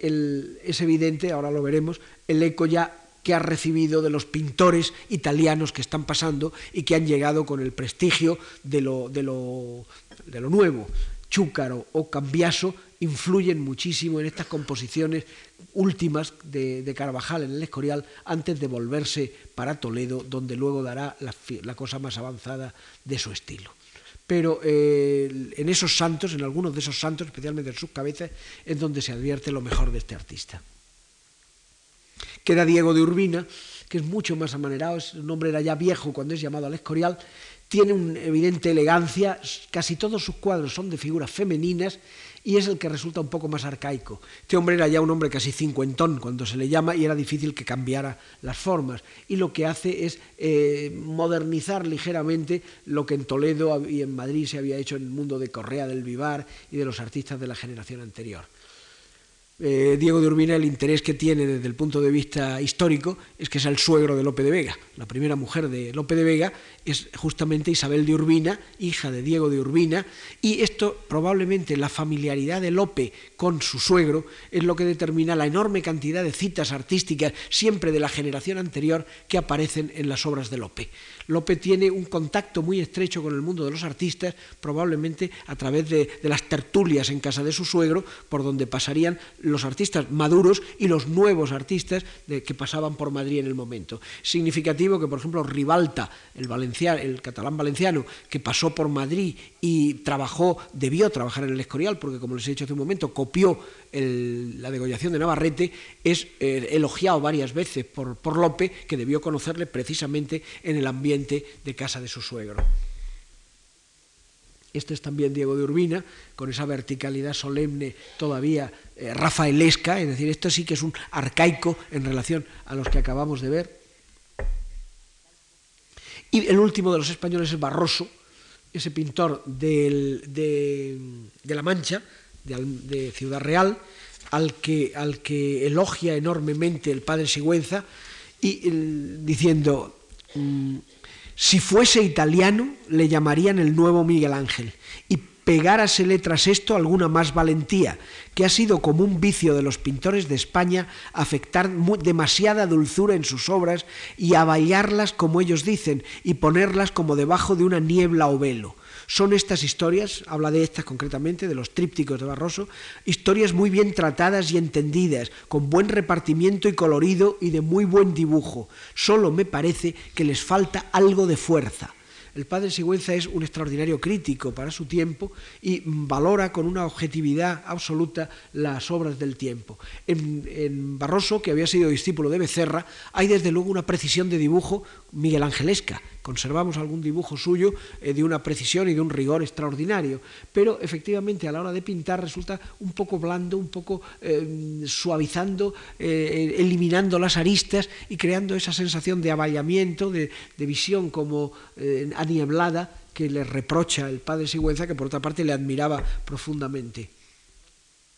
es evidente, ahora lo veremos, el eco ya que ha recibido de los pintores italianos que están pasando y que han llegado con el prestigio de lo, de lo, de lo nuevo. Chúcaro o Cambiaso influyen muchísimo en estas composiciones últimas de, Carvajal en el Escorial antes de volverse para Toledo, donde luego dará la, cosa más avanzada de su estilo. Pero eh, en esos santos, en algunos de esos santos, especialmente en sus cabezas, es donde se advierte lo mejor de este artista. Queda Diego de Urbina, que es mucho más amanerado, es, un hombre era ya viejo cuando es llamado al Escorial, tiene una evidente elegancia, casi todos sus cuadros son de figuras femeninas y es el que resulta un poco más arcaico. Este hombre era ya un hombre casi cincuentón cuando se le llama y era difícil que cambiara las formas. Y lo que hace es eh, modernizar ligeramente lo que en Toledo y en Madrid se había hecho en el mundo de Correa del Vivar y de los artistas de la generación anterior. Eh, Diego de Urbina el interés que tiene desde el punto de vista histórico es que es el suegro de Lope de Vega. La primera mujer de Lope de Vega es justamente Isabel de Urbina, hija de Diego de Urbina, y esto probablemente la familiaridad de Lope con su suegro es lo que determina la enorme cantidad de citas artísticas, siempre de la generación anterior, que aparecen en las obras de Lope. Lope tiene un contacto muy estrecho con el mundo de los artistas, probablemente a través de, las tertulias en casa de su suegro, por donde pasarían los artistas maduros y los nuevos artistas que pasaban por Madrid en el momento. Significativo que, por ejemplo, Ribalta, el, el catalán valenciano, que pasó por Madrid y trabajó, debió trabajar en el Escorial, porque como les he dicho hace un momento, copió la degollación de Navarrete, es eh, elogiado varias veces por, por Lope, que debió conocerle precisamente en el ambiente de casa de su suegro. Este es también Diego de Urbina, con esa verticalidad solemne todavía eh, rafaelesca, es decir, esto sí que es un arcaico en relación a los que acabamos de ver. Y el último de los españoles es Barroso, ese pintor de, La Mancha, de, Ciudad Real, al que, al que, elogia enormemente el padre Sigüenza, y diciendo, mm, si fuese italiano, le llamarían el nuevo Miguel Ángel. Pegárasele tras esto alguna más valentía, que ha sido como un vicio de los pintores de España afectar demasiada dulzura en sus obras y a bailarlas como ellos dicen y ponerlas como debajo de una niebla o velo. Son estas historias, habla de estas concretamente, de los trípticos de Barroso, historias muy bien tratadas y entendidas, con buen repartimiento y colorido y de muy buen dibujo. Solo me parece que les falta algo de fuerza. El padre Sigüenza es un extraordinario crítico para su tiempo y valora con una objetividad absoluta las obras del tiempo. En, Barroso, que había sido discípulo de Becerra, hay desde luego una precisión de dibujo Miguel Angelesca. Conservamos algún dibujo suyo eh, de una precisión y de un rigor extraordinario, pero efectivamente a la hora de pintar resulta un poco blando, un poco eh, suavizando, eh, eliminando las aristas y creando esa sensación de avallamiento, de, de visión como anieblada que le reprocha el padre Sigüenza, que por otra parte le admiraba profundamente.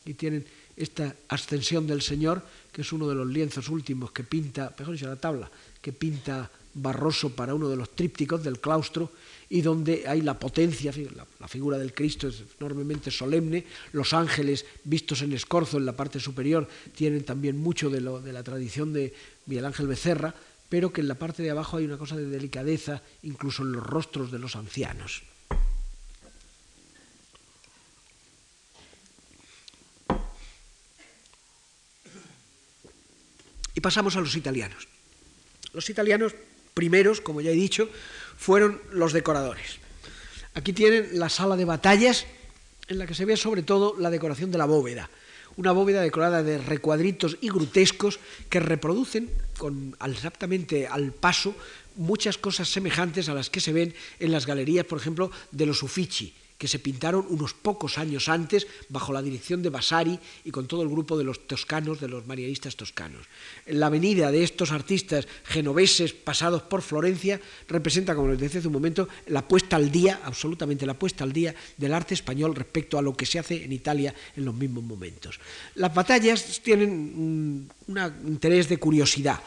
Y tienen esta ascensión del Señor, que es uno de los lienzos últimos que pinta, mejor dicho, la tabla, que pinta Barroso para uno de los trípticos del claustro y donde hay la potencia, la, figura del Cristo es enormemente solemne, los ángeles vistos en escorzo en la parte superior tienen también mucho de, lo, de la tradición de Miguel Ángel Becerra, pero que en la parte de abajo hay una cosa de delicadeza, incluso en los rostros de los ancianos. Y pasamos a los italianos. Los italianos primeros, como ya he dicho, fueron los decoradores. Aquí tienen la sala de batallas en la que se ve sobre todo la decoración de la bóveda. Una bóveda decorada de recuadritos y grutescos que reproducen con, exactamente al paso muchas cosas semejantes a las que se ven en las galerías, por ejemplo, de los Uffizi, que se pintaron unos pocos años antes bajo la dirección de Vasari y con todo el grupo de los toscanos, de los manieristas toscanos. La venida de estos artistas genoveses pasados por Florencia representa, como les decía hace un momento, la puesta al día, absolutamente la puesta al día del arte español respecto a lo que se hace en Italia en los mismos momentos. Las batallas tienen un interés de curiosidad.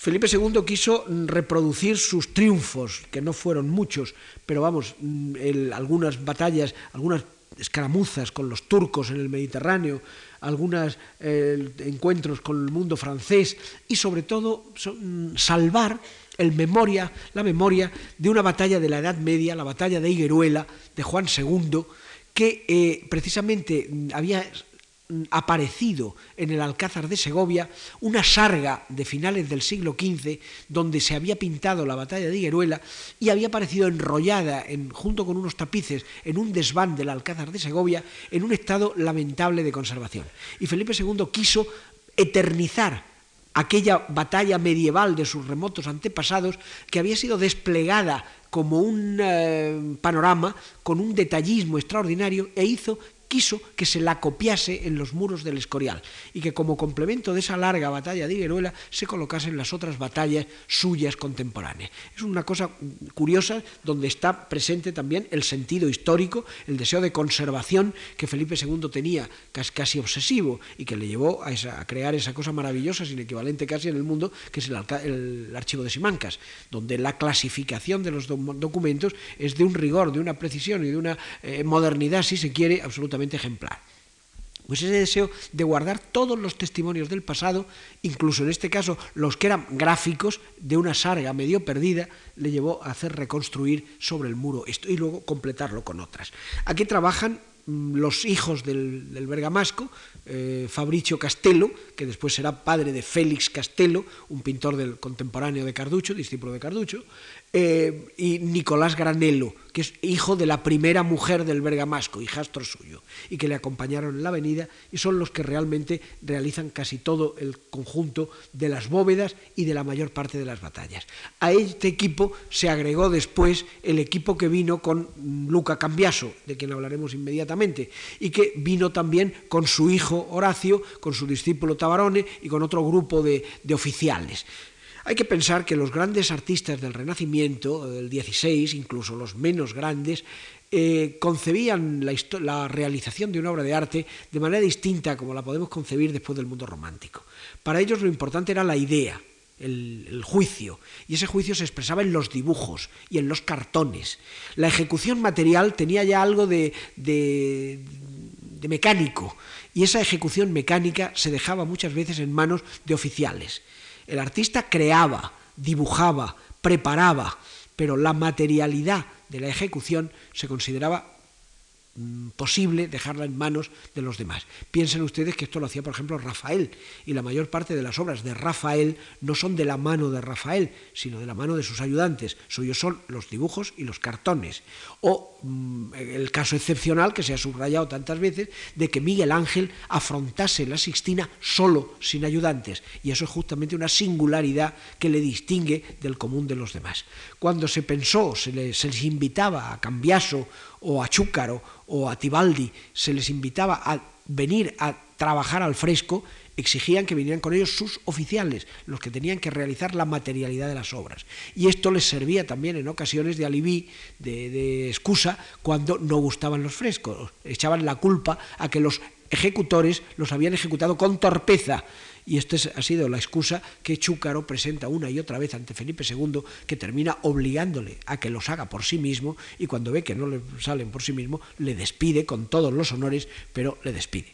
Felipe II quiso reproducir sus triunfos, que no fueron muchos, pero vamos, mm, algunas batallas, algunas escaramuzas con los turcos en el Mediterráneo, algunos encuentros con el mundo francés y sobre todo mm, salvar el memoria, la memoria de una batalla de la Edad Media, la batalla de Higueruela de Juan II, que eh, precisamente mm, había aparecido en el Alcázar de Segovia una sarga de finales del siglo XV donde se había pintado la batalla de Higueruela y había aparecido enrollada en, junto con unos tapices en un desván del Alcázar de Segovia en un estado lamentable de conservación. Y Felipe II quiso eternizar aquella batalla medieval de sus remotos antepasados que había sido desplegada como un eh, panorama con un detallismo extraordinario e hizo quiso que se la copiase en los muros del Escorial y que como complemento de esa larga batalla de Higueruela se colocase en las otras batallas suyas contemporáneas. Es una cosa curiosa donde está presente también el sentido histórico, el deseo de conservación que Felipe II tenía casi obsesivo y que le llevó a, crear esa cosa maravillosa, sin equivalente casi en el mundo, que es el, archivo de Simancas, donde la clasificación de los documentos es de un rigor, de una precisión y de una eh, modernidad, si se quiere, absolutamente ejemplar. Pues ese deseo de guardar todos los testimonios del pasado, incluso en este caso los que eran gráficos de una sarga medio perdida, le llevó a hacer reconstruir sobre el muro esto y luego completarlo con otras. Aquí trabajan mm, los hijos del, bergamasco, eh, Fabricio Castello, que después será padre de Félix Castello, un pintor del contemporáneo de Carducho, discípulo de Carducho, eh, y Nicolás Granello, que es hijo de la primera mujer del Bergamasco, hijastro suyo, y que le acompañaron en la avenida y son los que realmente realizan casi todo el conjunto de las bóvedas y de la mayor parte de las batallas. A este equipo se agregó después el equipo que vino con Luca Cambiaso, de quien hablaremos inmediatamente, y que vino también con su hijo Horacio, con su discípulo Tabarone y con otro grupo de, de oficiales. Hay que pensar que los grandes artistas del Renacimiento, del XVI, incluso los menos grandes, eh, concebían la, realización de una obra de arte de manera distinta como la podemos concebir después del mundo romántico. Para ellos lo importante era la idea, el, juicio, y ese juicio se expresaba en los dibujos y en los cartones. La ejecución material tenía ya algo de mecánico, y esa ejecución mecánica se dejaba muchas veces en manos de oficiales. El artista creaba, dibujaba, preparaba, pero la materialidad de la ejecución se consideraba posible dejarla en manos de los demás. Piensen ustedes que esto lo hacía, por ejemplo, Rafael, y la mayor parte de las obras de Rafael no son de la mano de Rafael, sino de la mano de sus ayudantes. Suyos son los dibujos y los cartones. O mm, el caso excepcional, que se ha subrayado tantas veces, de que Miguel Ángel afrontase la Sixtina solo, sin ayudantes. Y eso es justamente una singularidad que le distingue del común de los demás. Cuando se pensó, se les, invitaba a Cambiaso o a Chúcaro o a Tibaldi, se les invitaba a venir a trabajar al fresco, exigían que vinieran con ellos sus oficiales, los que tenían que realizar la materialidad de las obras. Y esto les servía también en ocasiones de alibi, de, de excusa, cuando no gustaban los frescos. Echaban la culpa a que los ejecutores los habían ejecutado con torpeza y esta ha sido la excusa que Chúcaro presenta una y otra vez ante Felipe II, que termina obligándole a que los haga por sí mismo y cuando ve que no le salen por sí mismo, le despide con todos los honores, pero le despide.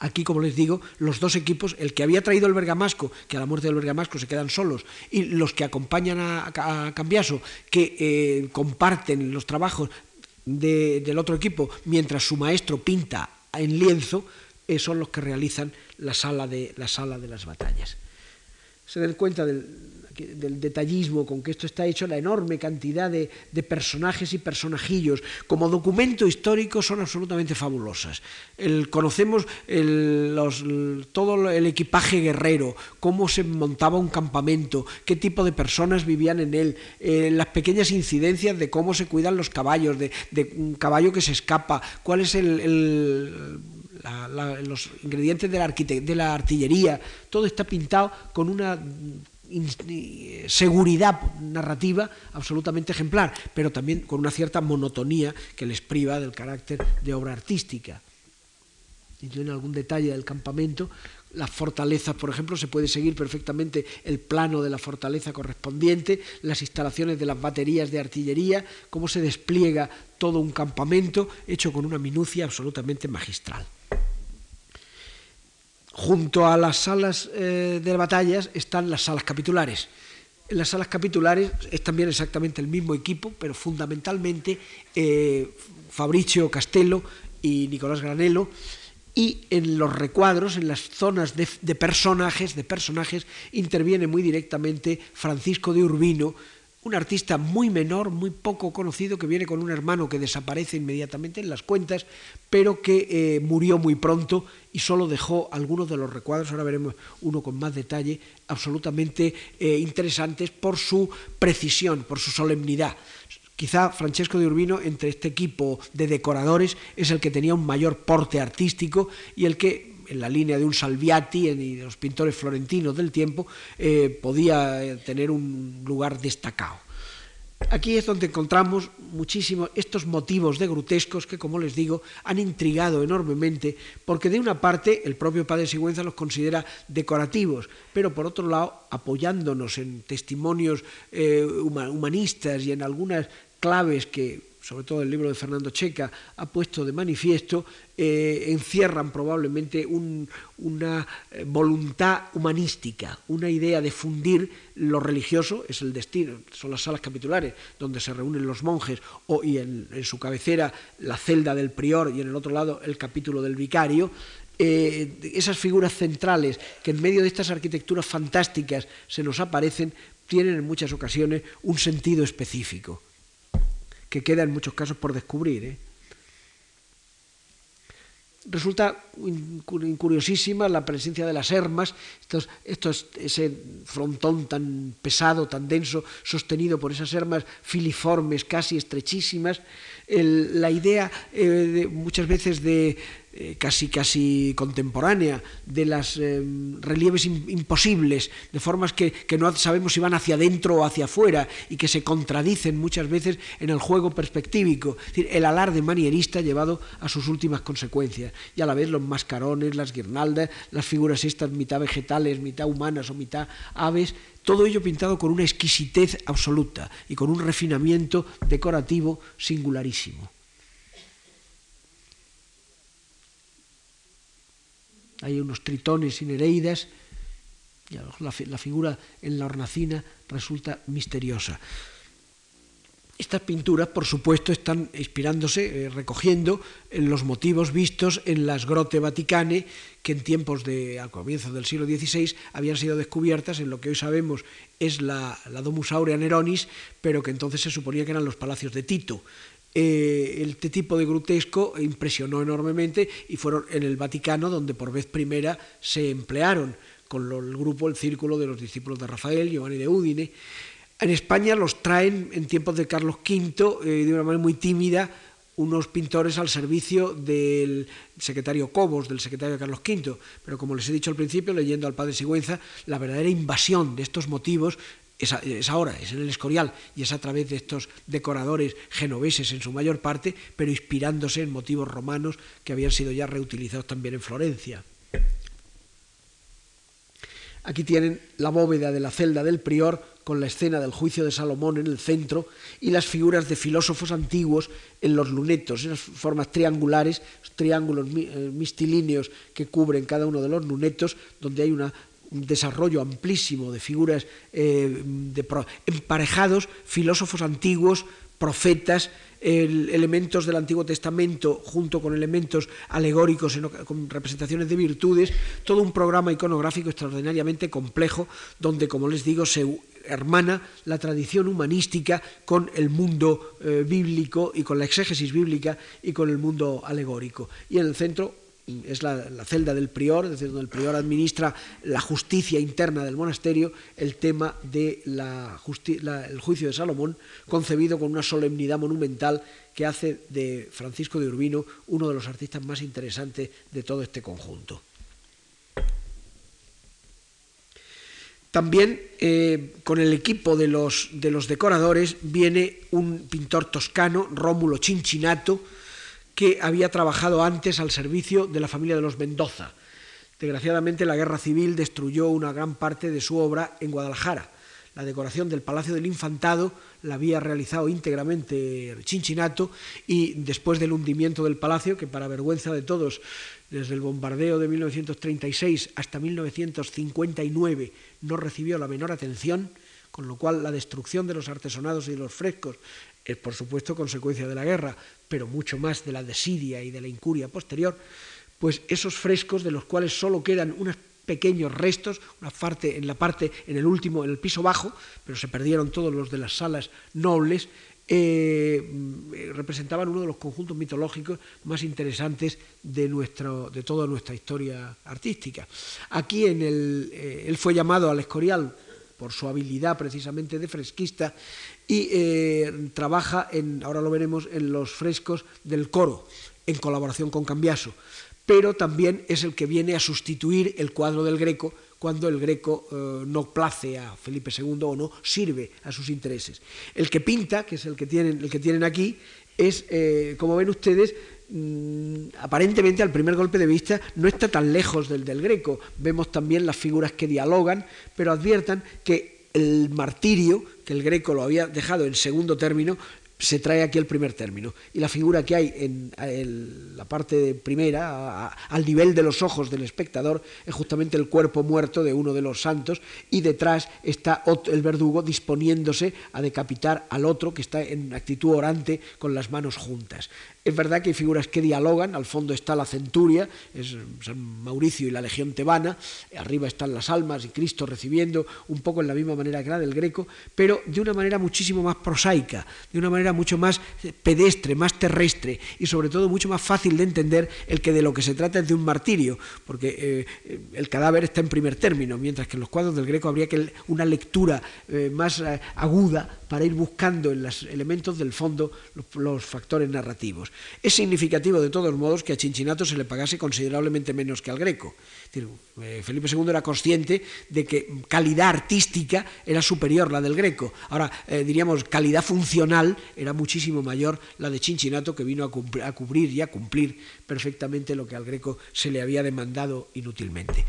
Aquí, como les digo, los dos equipos, el que había traído el Bergamasco, que a la muerte del Bergamasco se quedan solos, y los que acompañan a, Cambiaso, que eh, comparten los trabajos del otro equipo mientras su maestro pinta en lienzo, eh, son los que realizan la sala de, la sala de las batallas. Se den cuenta del, detallismo con que esto está hecho, la enorme cantidad de, personajes y personajillos. Como documento histórico son absolutamente fabulosas. conocemos todo el equipaje guerrero, cómo se montaba un campamento, qué tipo de personas vivían en él, eh, las pequeñas incidencias de cómo se cuidan los caballos, de, un caballo que se escapa, cuál es el los ingredientes de la, la artillería, todo está pintado con una seguridad narrativa absolutamente ejemplar, pero también con una cierta monotonía que les priva del carácter de obra artística. Y yo en algún detalle del campamento, las fortalezas, por ejemplo, se puede seguir perfectamente el plano de la fortaleza correspondiente, las instalaciones de las baterías de artillería, cómo se despliega todo un campamento hecho con una minucia absolutamente magistral. Junto a las salas eh, de batallas están las salas capitulares. En las salas capitulares es también exactamente el mismo equipo, pero fundamentalmente eh, Fabricio Castello y Nicolás Granello. Y en los recuadros, en las zonas de, personajes, de personajes, interviene muy directamente Francisco de Urbino, un artista muy menor, muy poco conocido, que viene con un hermano que desaparece inmediatamente en las cuentas, pero que eh, murió muy pronto y solo dejó algunos de los recuadros, ahora veremos uno con más detalle, absolutamente eh, interesantes por su precisión, por su solemnidad. Quizá Francesco de Urbino, entre este equipo de decoradores, es el que tenía un mayor porte artístico y el que en la línea de un Salviati y de los pintores florentinos del tiempo, eh, podía eh, tener un lugar destacado. Aquí es donde encontramos muchísimos estos motivos de grotescos que, como les digo, han intrigado enormemente, porque de una parte el propio Padre Sigüenza los considera decorativos, pero por otro lado, apoyándonos en testimonios eh, humanistas y en algunas claves que sobre todo el libro de Fernando Checa, ha puesto de manifiesto, eh, encierran probablemente una eh, voluntad humanística, una idea de fundir lo religioso, es el destino, son las salas capitulares donde se reúnen los monjes, o, y en, su cabecera la celda del prior y en el otro lado el capítulo del vicario, eh, esas figuras centrales que en medio de estas arquitecturas fantásticas se nos aparecen, tienen en muchas ocasiones un sentido específico que queda en muchos casos por descubrir. ¿eh? Resulta curiosísima la presencia de las hermas, estos, ese frontón tan pesado, tan denso, sostenido por esas hermas filiformes, casi estrechísimas. la idea eh, muchas veces de, eh, casi, casi contemporánea de las eh, relieves imposibles, de formas que, no sabemos si van hacia adentro o hacia afuera y que se contradicen muchas veces en el juego perspectívico. Es decir, el alarde manierista llevado a sus últimas consecuencias. Y a la vez los mascarones, las guirnaldas, las figuras estas mitad vegetales, mitad humanas o mitad aves, todo ello pintado con una exquisitez absoluta y con un refinamiento decorativo singularísimo. Hay unos tritones y nereidas, la, la figura en la hornacina resulta misteriosa. Estas pinturas, por supuesto, están inspirándose, eh, recogiendo en los motivos vistos en las grotte vaticane, que en tiempos de, al comienzo del siglo XVI, habían sido descubiertas en lo que hoy sabemos es la, la Domus Aurea Neronis, pero que entonces se suponía que eran los palacios de Tito. Eh, este tipo de grotesco impresionó enormemente y fueron en el Vaticano donde por vez primera se emplearon con el grupo, el círculo de los discípulos de Rafael, Giovanni de Udine. En España los traen en tiempos de Carlos V eh, de una manera muy tímida unos pintores al servicio del secretario Cobos, del secretario Carlos V. Pero como les he dicho al principio, leyendo al padre Sigüenza, la verdadera invasión de estos motivos es, ahora, es en el Escorial y es a través de estos decoradores genoveses en su mayor parte, pero inspirándose en motivos romanos que habían sido ya reutilizados también en Florencia. Aquí tienen la bóveda de la celda del prior con la escena del juicio de Salomón en el centro y las figuras de filósofos antiguos en los lunetos, esas formas triangulares, triángulos eh, mistilíneos que cubren cada uno de los lunetos, donde hay una un desarrollo amplísimo de figuras eh, emparejados, filósofos antiguos, profetas, elementos del Antiguo Testamento junto con elementos alegóricos con representaciones de virtudes, todo un programa iconográfico extraordinariamente complejo donde, como les digo, se hermana la tradición humanística con el mundo eh, bíblico y con la exégesis bíblica y con el mundo alegórico. Y en el centro es la, celda del prior, es decir, donde el prior administra la justicia interna del monasterio, el tema del de juicio de Salomón, concebido con una solemnidad monumental que hace de Francisco de Urbino uno de los artistas más interesantes de todo este conjunto. También eh, con el equipo de los, de los decoradores viene un pintor toscano, Rómulo Cincinnato, que había trabajado antes al servicio de la familia de los Mendoza. Desgraciadamente la guerra civil destruyó una gran parte de su obra en Guadalajara. La decoración del Palacio del Infantado la había realizado íntegramente Chinchinato y después del hundimiento del palacio, que para vergüenza de todos, desde el bombardeo de 1936 hasta 1959 no recibió la menor atención, con lo cual la destrucción de los artesonados y de los frescos es por supuesto consecuencia de la guerra, pero mucho más de la desidia y de la incuria posterior, pues esos frescos de los cuales solo quedan unas pequeños restos, una parte en la parte, en el último, en el piso bajo, pero se perdieron todos los de las salas nobles, eh, representaban uno de los conjuntos mitológicos más interesantes de, nuestro, de toda nuestra historia artística. Aquí en el, eh, él fue llamado al Escorial por su habilidad precisamente de fresquista y eh, trabaja en, ahora lo veremos, en los frescos del coro, en colaboración con Cambiaso, pero también es el que viene a sustituir el cuadro del Greco cuando el Greco eh, no place a Felipe II o no sirve a sus intereses. El que pinta, que es el que tienen, el que tienen aquí, es, eh, como ven ustedes, mm, aparentemente al primer golpe de vista no está tan lejos del del Greco. Vemos también las figuras que dialogan, pero adviertan que el martirio, que el Greco lo había dejado en segundo término, se trae aquí el primer término. Y la figura que hay en, la parte primera, al nivel de los ojos del espectador, es justamente el cuerpo muerto de uno de los santos y detrás está el verdugo disponiéndose a decapitar al otro que está en actitud orante con las manos juntas. Es verdad que hay figuras que dialogan, al fondo está la centuria, es San Mauricio y la legión tebana, arriba están las almas y Cristo recibiendo un poco en la misma manera que la del Greco, pero de una manera muchísimo más prosaica, de una manera mucho más pedestre, más terrestre y sobre todo mucho más fácil de entender el que de lo que se trata es de un martirio, porque eh, el cadáver está en primer término, mientras que en los cuadros del Greco habría que una lectura eh, más eh, aguda para ir buscando en los elementos del fondo los factores narrativos. Es significativo de todos modos que a Chinchinato se le pagase considerablemente menos que al Greco. Eh, Felipe II era consciente de que calidad artística era superior la del Greco. Ahora, eh, diríamos, calidad funcional era muchísimo mayor la de Chinchinato, que vino a, cubrir y a cumplir perfectamente lo que al Greco se le había demandado inútilmente.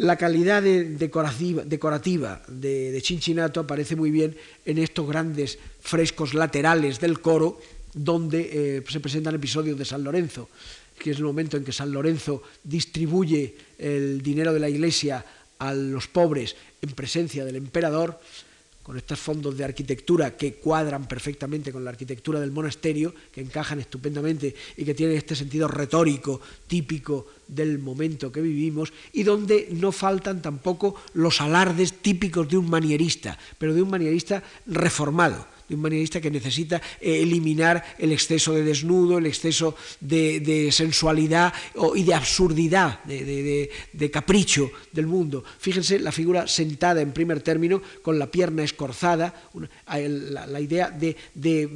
La calidad decorativa, de, de, aparece muy bien en estos grandes frescos laterales del coro, donde eh, se presentan episodios de San Lorenzo, que es el momento en que San Lorenzo distribuye el dinero de la iglesia a los pobres en presencia del emperador, con estos fondos de arquitectura que cuadran perfectamente con la arquitectura del monasterio, que encajan estupendamente y que tienen este sentido retórico típico del momento que vivimos, y donde no faltan tampoco los alardes típicos de un manierista, pero de un manierista reformado de un manierista que necesita eh, eliminar el exceso de desnudo, el exceso de, sensualidad y de absurdidad, de, capricho del mundo. Fíjense la figura sentada en primer término, con la pierna escorzada, la, idea de,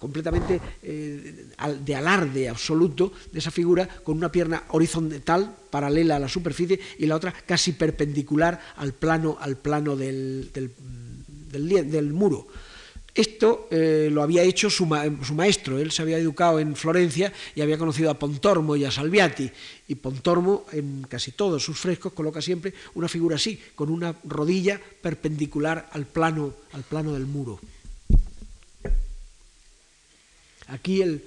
completamente eh, de alarde absoluto de esa figura, con una pierna horizontal, paralela a la superficie, y la otra casi perpendicular al plano, al plano del, del muro. Esto eh, lo había hecho su, maestro, él se había educado en Florencia y había conocido a Pontormo y a Salviati, y Pontormo en casi todos sus frescos coloca siempre una figura así, con una rodilla perpendicular al plano, al plano del muro. Aquí el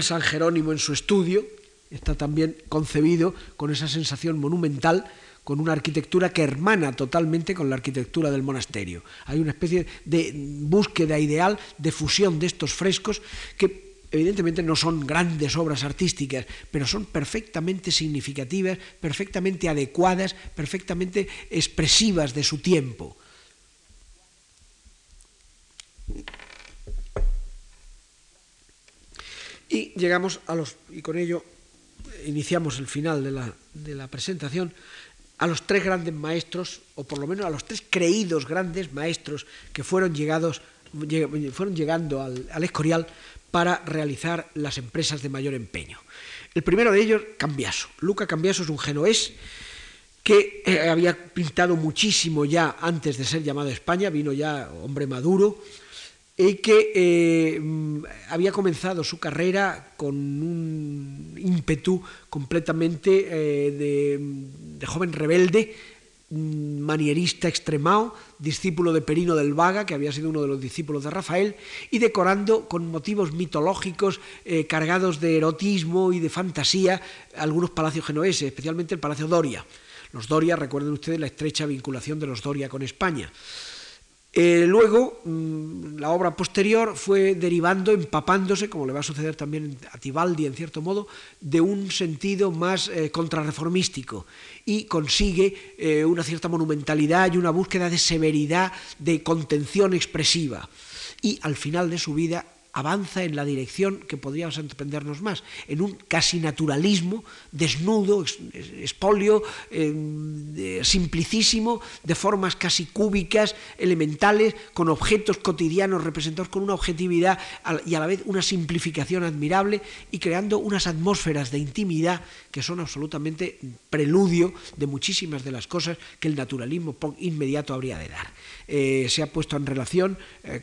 San Jerónimo en su estudio está también concebido con esa sensación monumental con una arquitectura que hermana totalmente con la arquitectura del monasterio. Hay una especie de búsqueda ideal de fusión de estos frescos que evidentemente no son grandes obras artísticas, pero son perfectamente significativas, perfectamente adecuadas, perfectamente expresivas de su tiempo. Y llegamos a los, y con ello iniciamos el final de la, de la presentación, a los tres grandes maestros, o por lo menos a los tres creídos grandes maestros que fueron, llegados, fueron llegando al, Escorial para realizar las empresas de mayor empeño. El primero de ellos, Cambiaso. Luca Cambiaso es un genoés que eh, había pintado muchísimo ya antes de ser llamado a España, vino ya hombre maduro, y que eh, había comenzado su carrera con un ímpetu completamente eh, de, joven rebelde, mm, manierista extremado, discípulo de Perino del Vaga, que había sido uno de los discípulos de Rafael, y decorando con motivos mitológicos eh, cargados de erotismo y de fantasía algunos palacios genoeses, especialmente el Palacio Doria. Los Doria, recuerden ustedes la estrecha vinculación de los Doria con España. Eh, luego, mm, la obra posterior fue derivando, empapándose, como le va a suceder también a Tibaldi en cierto modo, de un sentido más eh, contrarreformístico y consigue eh, una cierta monumentalidad y una búsqueda de severidad, de contención expresiva. Y al final de su vida avanza en la dirección que podríamos entendernos más, en un casi naturalismo desnudo, espolio, eh, simplicísimo, de formas casi cúbicas, elementales, con objetos cotidianos representados con una objetividad y a la vez una simplificación admirable y creando unas atmósferas de intimidad que son absolutamente preludio de muchísimas de las cosas que el naturalismo inmediato habría de dar. Eh, se ha puesto en relación eh,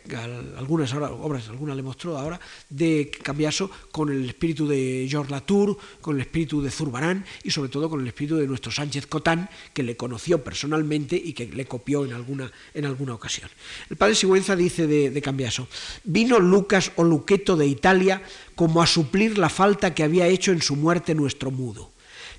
algunas obras, alguna le mostró ahora, de Cambiaso con el espíritu de Georges Latour, con el espíritu de Zurbarán y sobre todo con el espíritu de nuestro Sánchez Cotán, que le conoció personalmente y que le copió en alguna, en alguna ocasión. El padre Sigüenza dice de, de Cambiaso, vino Lucas o Luqueto de Italia como a suplir la falta que había hecho en su muerte nuestro mudo.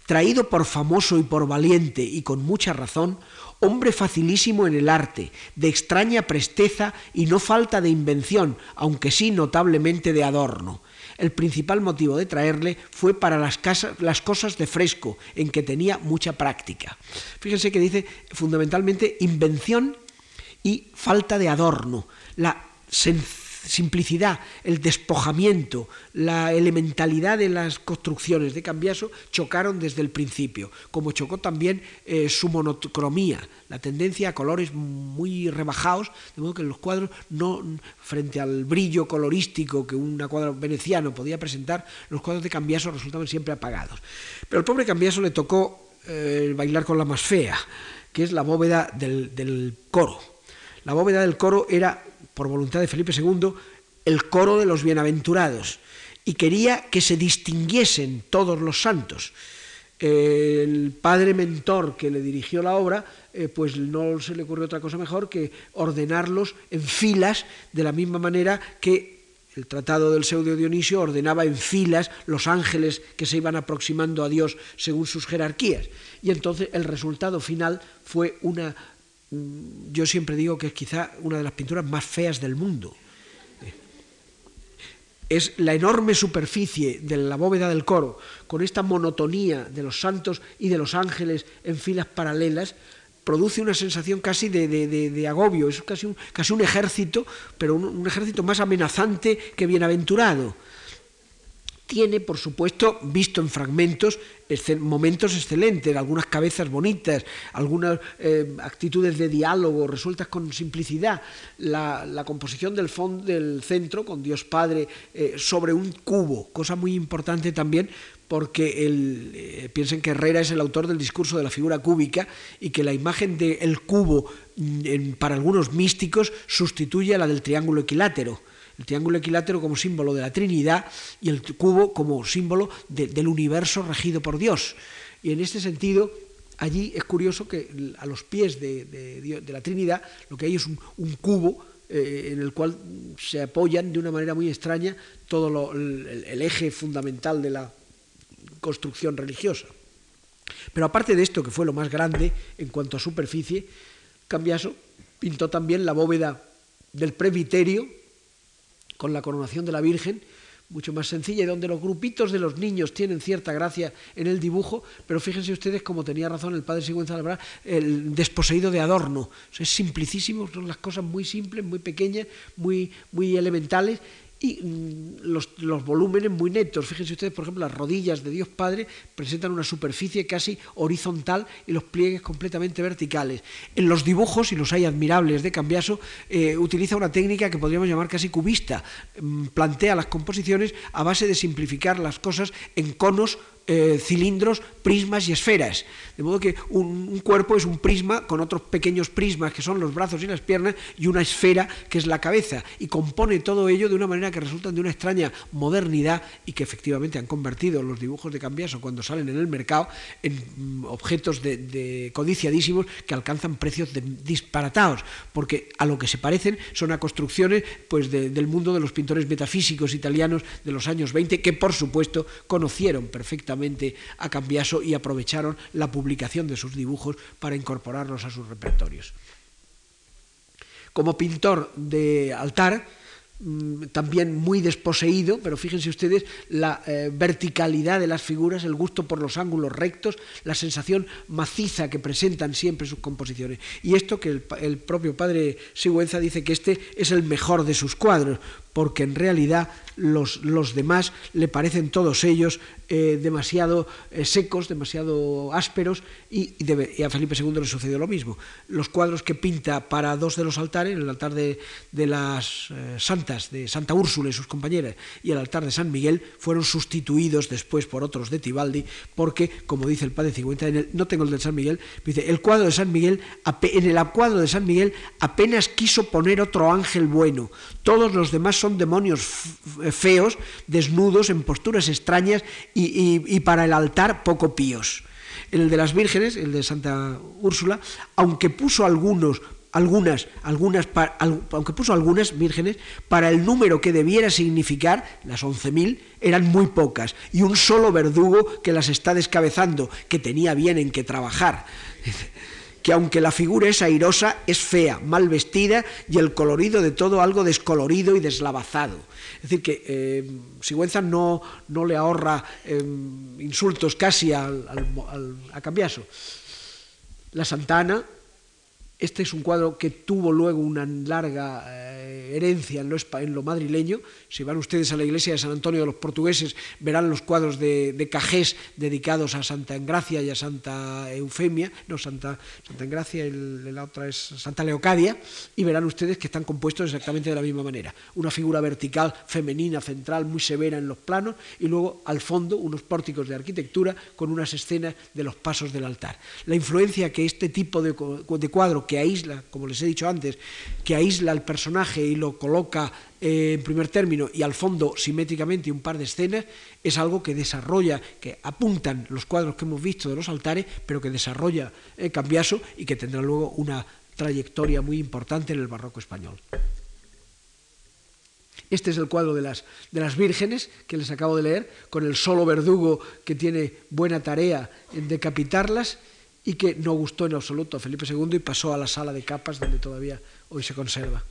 Traído por famoso y por valiente y con mucha razón, hombre facilísimo en el arte, de extraña presteza y no falta de invención, aunque sí notablemente de adorno. El principal motivo de traerle fue para las, las cosas de fresco, en que tenía mucha práctica. Fíjense que dice fundamentalmente invención y falta de adorno. La simplicidad, el despojamiento, la elementalidad de las construcciones de Cambiaso chocaron desde el principio, como chocó también eh, su monocromía, la tendencia a colores muy rebajados, de modo que los cuadros, no frente al brillo colorístico que un cuadro veneciano podía presentar, los cuadros de Cambiaso resultaban siempre apagados. Pero al pobre Cambiaso le tocó eh, bailar con la más fea, que es la bóveda del coro. La bóveda del coro era por voluntad de Felipe II, el coro de los bienaventurados y quería que se distinguiesen todos los santos. El padre mentor que le dirigió la obra, eh, pues no se le ocurrió otra cosa mejor que ordenarlos en filas, de la misma manera que el tratado del pseudo Dionisio ordenaba en filas los ángeles que se iban aproximando a Dios según sus jerarquías. Y entonces el resultado final fue una yo siempre digo que es quizá una de las pinturas más feas del mundo. Es la enorme superficie de la bóveda del coro, con esta monotonía de los santos y de los ángeles en filas paralelas, produce una sensación casi de, agobio, es casi un, casi un ejército, pero un ejército más amenazante que bienaventurado tiene, por supuesto, visto en fragmentos, momentos excelentes, algunas cabezas bonitas, algunas eh, actitudes de diálogo resueltas con simplicidad, la, composición del, fondo, del centro con Dios Padre eh, sobre un cubo, cosa muy importante también porque el, eh, piensen que Herrera es el autor del discurso de la figura cúbica y que la imagen del cubo mm, para algunos místicos sustituye a la del triángulo equilátero el triángulo equilátero como símbolo de la Trinidad y el cubo como símbolo del universo regido por Dios. Y en este sentido, allí es curioso que a los pies de, la Trinidad lo que hay es un, cubo eh, en el cual se apoyan de una manera muy extraña todo el, eje fundamental de la construcción religiosa. Pero aparte de esto, que fue lo más grande en cuanto a superficie, Cambiaso pintó también la bóveda del presbiterio con la coronación de la Virgen, mucho más sencilla y donde los grupitos de los niños tienen cierta gracia en el dibujo, pero fíjense ustedes como tenía razón el padre Sigüenza Labra, el desposeído de adorno. es simplicísimo, son las cosas muy simples, muy pequeñas, muy, muy elementales y mm, los, volúmenes muy netos. Fíjense ustedes, por ejemplo, las rodillas de Dios Padre presentan una superficie casi horizontal y los pliegues completamente verticales. En los dibujos, y los hay admirables de Cambiaso, eh, utiliza una técnica que podríamos llamar casi cubista. Mm, plantea las composiciones a base de simplificar las cosas en conos eh, cilindros, prismas y esferas. De modo que un, cuerpo es un prisma con otros pequeños prismas que son los brazos y las piernas y una esfera que es la cabeza. Y compone todo ello de una manera que resultan de una extraña modernidad y que efectivamente han convertido los dibujos de Cambiaso cuando salen en el mercado en mm, objetos de, codiciadísimos que alcanzan precios disparatados, porque a lo que se parecen son a construcciones pues, del mundo de los pintores metafísicos italianos de los años 20 que por supuesto conocieron perfectamente a Cambiaso y aprovecharon la publicación de sus dibujos para incorporarlos a sus repertorios. como pintor de altar, Mm, también muy desposeído, pero fíjense ustedes la eh, verticalidad de las figuras, el gusto por los ángulos rectos, la sensación maciza que presentan siempre sus composiciones. Y esto que el, propio padre Sigüenza dice que este es el mejor de sus cuadros, porque en realidad los, los demás le parecen todos ellos eh, demasiado eh, secos, demasiado ásperos, y, a Felipe II le sucedió lo mismo. Los cuadros que pinta para dos de los altares, el altar de, las eh, santas, de Santa Úrsula y sus compañeras, y el altar de San Miguel, fueron sustituidos después por otros de Tibaldi, porque, como dice el padre Cigüenta, no tengo el de San Miguel, dice, el cuadro de San Miguel, en el cuadro de San Miguel apenas quiso poner otro ángel bueno, todos los demás son demonios feos, desnudos, en posturas extrañas y, para el altar poco píos. el de las vírgenes, el de Santa Úrsula, aunque puso algunos algunas, algunas, aunque puso algunas vírgenes, para el número que debiera significar, las 11.000, eran muy pocas, y un solo verdugo que las está descabezando, que tenía bien en qué trabajar que aunque la figura es airosa, es fea, mal vestida y el colorido de todo algo descolorido y deslavazado. Es decir, que eh, Sigüenza no, no, le ahorra em, insultos casi al, a Cambiaso. La Santana, este es un cuadro que tuvo luego una larga eh, herencia en lo, en lo, madrileño. Si van ustedes a la iglesia de San Antonio de los portugueses, verán los cuadros de, Cajés dedicados a Santa Engracia y a Santa Eufemia, no, Santa, Santa Engracia, la otra es Santa Leocadia, y verán ustedes que están compuestos exactamente de la misma manera. Una figura vertical, femenina, central, muy severa en los planos, y luego al fondo unos pórticos de arquitectura con unas escenas de los pasos del altar. La influencia que este tipo de, de cuadro que aísla, como les he dicho antes, que aísla al personaje y lo coloca eh, en primer término y al fondo simétricamente un par de escenas, es algo que desarrolla, que apuntan los cuadros que hemos visto de los altares, pero que desarrolla eh, Cambiaso y que tendrá luego una trayectoria muy importante en el barroco español. Este es el cuadro de las, de las vírgenes que les acabo de leer, con el solo verdugo que tiene buena tarea en decapitarlas y que no gustó en absoluto a Felipe II y pasó a la sala de capas donde todavía hoy se conserva.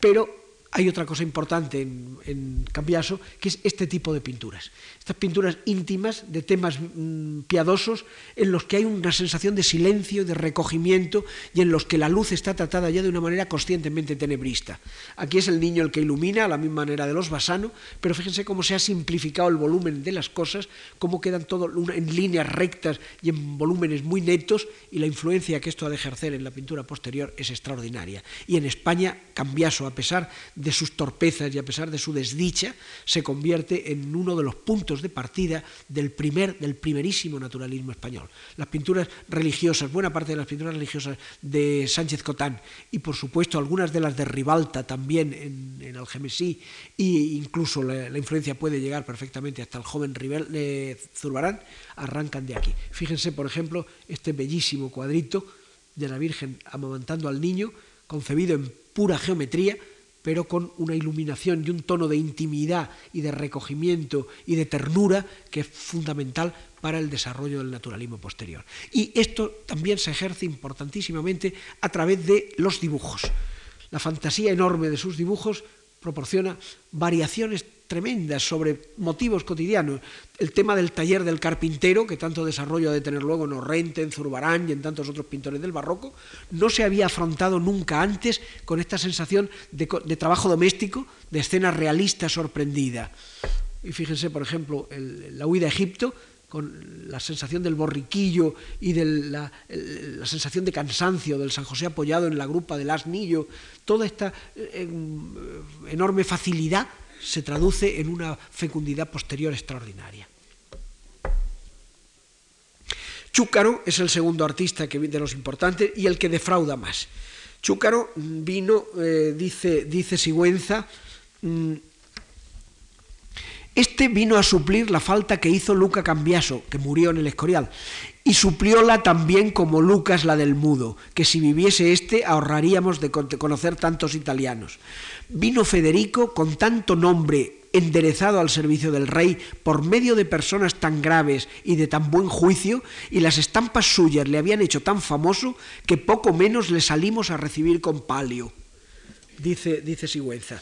Pero hay otra cosa importante en, en, Cambiaso, que es este tipo de pinturas. Estas pinturas íntimas de temas mm, piadosos en los que hay una sensación de silencio, de recogimiento y en los que la luz está tratada ya de una manera conscientemente tenebrista. Aquí es el niño el que ilumina, a la misma manera de los Basano, pero fíjense cómo se ha simplificado el volumen de las cosas, cómo quedan todo en líneas rectas y en volúmenes muy netos y la influencia que esto ha de ejercer en la pintura posterior es extraordinaria. Y en España, Cambiaso, a pesar de sus torpezas y a pesar de su desdicha, se convierte en uno de los puntos de partida del, primer, del primerísimo naturalismo español. Las pinturas religiosas, buena parte de las pinturas religiosas de Sánchez Cotán y por supuesto algunas de las de Ribalta también en, en Algemesí e incluso la, influencia puede llegar perfectamente hasta el joven Rivel, de Zurbarán, arrancan de aquí. Fíjense, por ejemplo, este bellísimo cuadrito de la Virgen amamantando al niño, concebido en pura geometría, pero con una iluminación y un tono de intimidad y de recogimiento y de ternura que es fundamental para el desarrollo del naturalismo posterior. Y esto también se ejerce importantísimamente a través de los dibujos. La fantasía enorme de sus dibujos proporciona variaciones tremendas sobre motivos cotidianos. El tema del taller del carpintero, que tanto desarrollo ha de tener luego en Orrente, en Zurbarán y en tantos otros pintores del barroco, no se había afrontado nunca antes con esta sensación de, trabajo doméstico, de escena realista sorprendida. Y fíjense, por ejemplo, la huida a Egipto, con la sensación del borriquillo y de la, sensación de cansancio del San José apoyado en la grupa del asnillo, toda esta eh, enorme facilidad se traduce en una fecundidad posterior extraordinaria. Chúcaro es el segundo artista que, de los importantes y el que defrauda más. Chúcaro vino, eh, dice, dice Sigüenza, mm, este vino a suplir la falta que hizo Luca Cambiaso, que murió en el Escorial, y suplióla también como Lucas la del mudo, que si viviese este ahorraríamos de conocer tantos italianos. Vino Federico con tanto nombre enderezado al servicio del rey por medio de personas tan graves y de tan buen juicio, y las estampas suyas le habían hecho tan famoso que poco menos le salimos a recibir con palio. dice, dice Sigüenza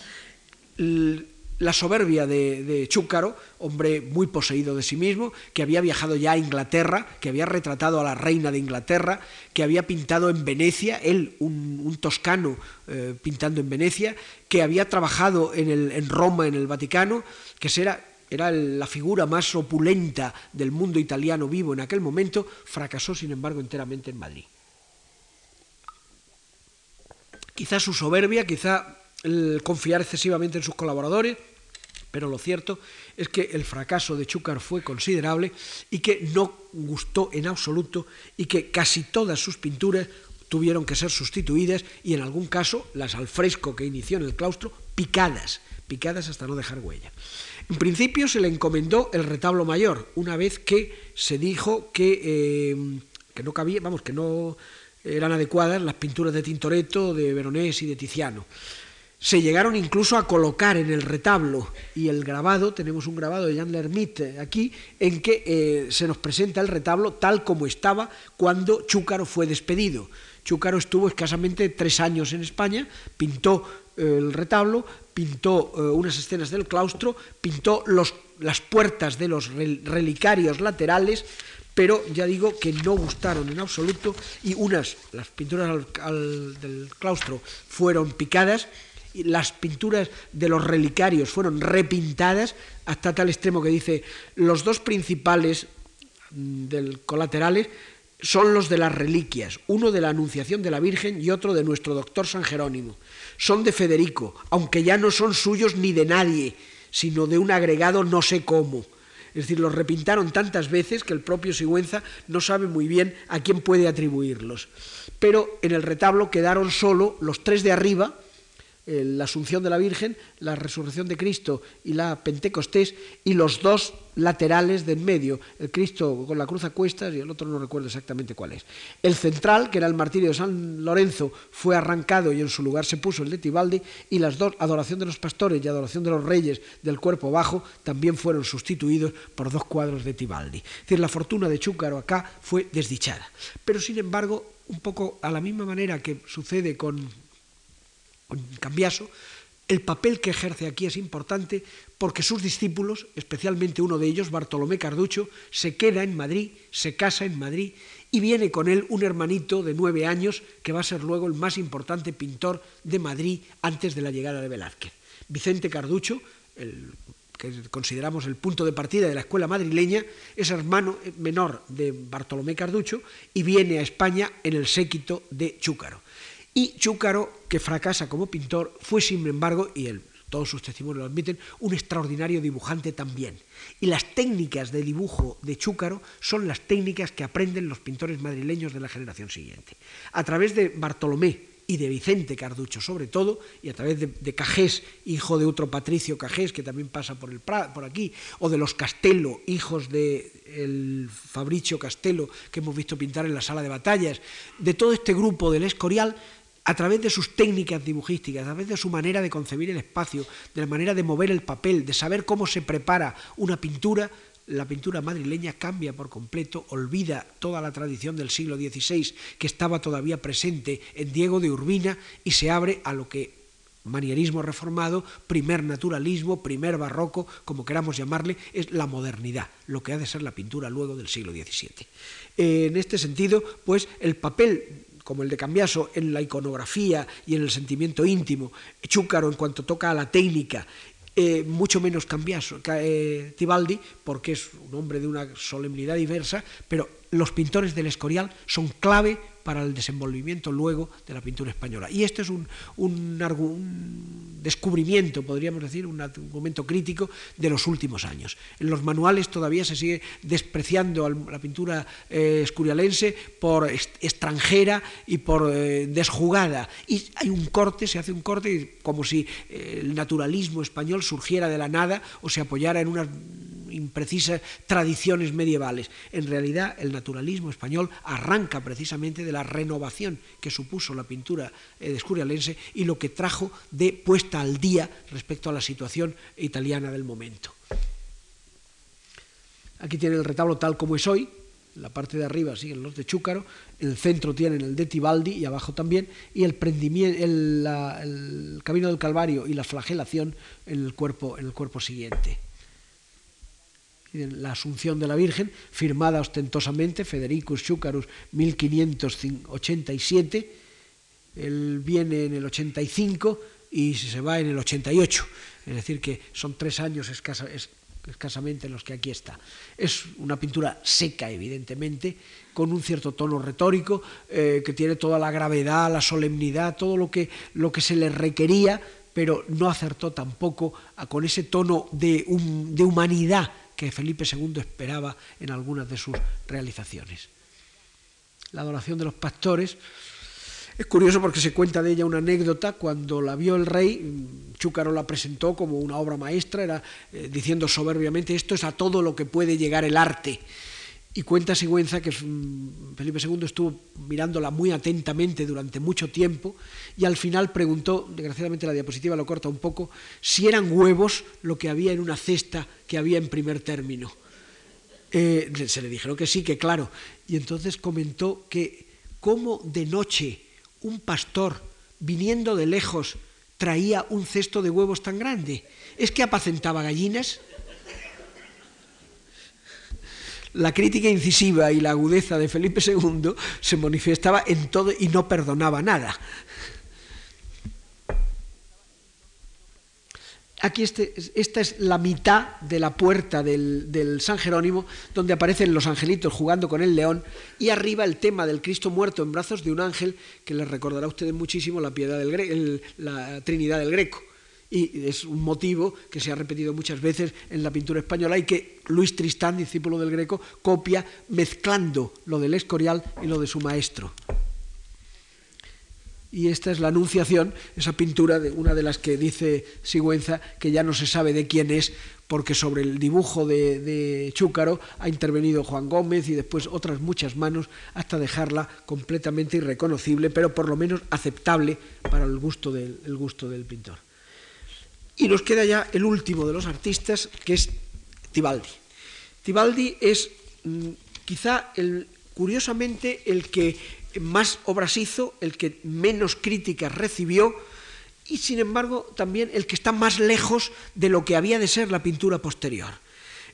la soberbia de, Chúcaro, hombre muy poseído de sí mismo, que había viajado ya a Inglaterra, que había retratado a la reina de Inglaterra, que había pintado en Venecia, él, un, toscano eh, pintando en Venecia, que había trabajado en, el, en, Roma, en el Vaticano, que era la figura más opulenta del mundo italiano vivo en aquel momento, fracasó sin embargo enteramente en Madrid. Quizá su soberbia, quizá el confiar excesivamente en sus colaboradores, pero lo cierto es que el fracaso de Chúcar fue considerable y que no gustó en absoluto y que casi todas sus pinturas tuvieron que ser sustituidas y en algún caso las al fresco que inició en el claustro picadas, picadas hasta no dejar huella. En principio se le encomendó el retablo mayor, una vez que se dijo que, eh, que no cabía, vamos, que no eran adecuadas las pinturas de Tintoretto, de Veronés y de Tiziano se llegaron incluso a colocar en el retablo y el grabado, tenemos un grabado de Jean Lermite aquí, en que eh, se nos presenta el retablo tal como estaba cuando Chúcaro fue despedido. Chúcaro estuvo escasamente tres años en España, pintó eh, el retablo, pintó eh, unas escenas del claustro, pintó las puertas de los relicarios laterales, pero ya digo que no gustaron en absoluto y unas, las pinturas del claustro fueron picadas las pinturas de los relicarios fueron repintadas hasta tal extremo que dice los dos principales mm, del colaterales son los de las reliquias, uno de la Anunciación de la Virgen y otro de nuestro doctor San Jerónimo. Son de Federico, aunque ya no son suyos ni de nadie, sino de un agregado no sé cómo. Es decir, los repintaron tantas veces que el propio Sigüenza no sabe muy bien a quién puede atribuirlos. Pero en el retablo quedaron solo los tres de arriba, la Asunción de la Virgen, la Resurrección de Cristo y la Pentecostés, y los dos laterales de en medio, el Cristo con la cruz a cuestas y el otro no recuerdo exactamente cuál es. El central, que era el martirio de San Lorenzo, fue arrancado y en su lugar se puso el de Tibaldi, y las dos, Adoración de los Pastores y Adoración de los Reyes del Cuerpo Bajo, también fueron sustituidos por dos cuadros de Tibaldi. Es decir, la fortuna de Chúcaro acá fue desdichada. Pero sin embargo, un poco a la misma manera que sucede con Cambiaso, el papel que ejerce aquí es importante porque sus discípulos, especialmente uno de ellos, Bartolomé Carducho, se queda en Madrid, se casa en Madrid y viene con él un hermanito de nueve años que va a ser luego el más importante pintor de Madrid antes de la llegada de Velázquez. Vicente Carducho, el que consideramos el punto de partida de la escuela madrileña, es hermano menor de Bartolomé Carducho y viene a España en el séquito de Chúcaro. Y Chúcaro, que fracasa como pintor, fue sin embargo, y todos sus testimonios lo admiten, un extraordinario dibujante también. Y las técnicas de dibujo de Chúcaro son las técnicas que aprenden los pintores madrileños de la generación siguiente. A través de Bartolomé y de Vicente Carducho sobre todo, y a través de, Cajés, hijo de otro Patricio Cajés, que también pasa por, el, por aquí, o de los Castelo, hijos de el Fabricio Castelo, que hemos visto pintar en la sala de batallas, de todo este grupo del Escorial, a través de sus técnicas dibujísticas, a través de su manera de concebir el espacio, de la manera de mover el papel, de saber cómo se prepara una pintura, la pintura madrileña cambia por completo, olvida toda la tradición del siglo XVI que estaba todavía presente en Diego de Urbina y se abre a lo que manierismo reformado, primer naturalismo, primer barroco, como queramos llamarle, es la modernidad, lo que ha de ser la pintura luego del siglo XVII. En este sentido, pues el papel como el de Cambiaso, en la iconografía y en el sentimiento íntimo, Chúcaro en cuanto toca a la técnica, eh, mucho menos Cambiaso, eh, Tibaldi, porque es un hombre de una solemnidad diversa, pero los pintores del Escorial son clave para el desenvolvimiento luego de la pintura española. Y este es un, descubrimiento, podríamos decir, un argumento crítico de los últimos años. En los manuales todavía se sigue despreciando la pintura eh, escurialense por extranjera y por eh, desjugada. Y hay un corte, se hace un corte como si eh, el naturalismo español surgiera de la nada o se apoyara en unas imprecisas tradiciones medievales. En realidad, el naturalismo español arranca precisamente de la renovación que supuso la pintura eh, escurialense y lo que trajo de puesta al día respecto a la situación italiana del momento. Aquí tiene el retablo tal como es hoy, la parte de arriba siguen los de Chúcaro, en el centro tienen el de Tibaldi y abajo también, y el, prendimiento, el, camino del Calvario y la flagelación en el cuerpo, en el cuerpo siguiente. La Asunción de la Virgen, firmada ostentosamente, Federicus Chúcarus 1587, él viene en el 85 y se va en el 88, es decir, que son tres años escasa, escasamente los que aquí está. Es una pintura seca, evidentemente, con un cierto tono retórico, eh, que tiene toda la gravedad, la solemnidad, todo lo que, lo que se le requería, pero no acertó tampoco con ese tono de humanidad que Felipe II esperaba en algunas de sus realizaciones. La adoración de los pastores es curioso porque se cuenta de ella una anécdota, cuando la vio el rey, Chúcaro la presentó como una obra maestra, era, eh, diciendo soberbiamente, esto es a todo lo que puede llegar el arte. Y cuenta Sigüenza que mm, Felipe II estuvo mirándola muy atentamente durante mucho tiempo y al final preguntó, desgraciadamente la diapositiva lo corta un poco, si eran huevos lo que había en una cesta que había en primer término. Eh, se le dijeron que sí, que claro. Y entonces comentó que cómo de noche un pastor viniendo de lejos traía un cesto de huevos tan grande? ¿Es que apacentaba gallinas? La crítica incisiva y la agudeza de Felipe II se manifestaba en todo y no perdonaba nada. Aquí este, esta es la mitad de la puerta del, San Jerónimo, donde aparecen los angelitos jugando con el león, y arriba el tema del Cristo muerto en brazos de un ángel, que les recordará a ustedes muchísimo la, piedad del la Trinidad del Greco. Y es un motivo que se ha repetido muchas veces en la pintura española y que Luis Tristán, discípulo del Greco, copia mezclando lo del Escorial y lo de su maestro y esta es la Anunciación, esa pintura de una de las que dice Sigüenza que ya no se sabe de quién es, porque sobre el dibujo de, Chúcaro ha intervenido Juan Gómez y después otras muchas manos hasta dejarla completamente irreconocible, pero por lo menos aceptable para el gusto del, gusto del pintor. Y nos queda ya el último de los artistas, que es Tibaldi. Tibaldi es mm, quizá el, curiosamente el que más obras hizo, el que menos críticas recibió y sin embargo también el que está más lejos de lo que había de ser la pintura posterior.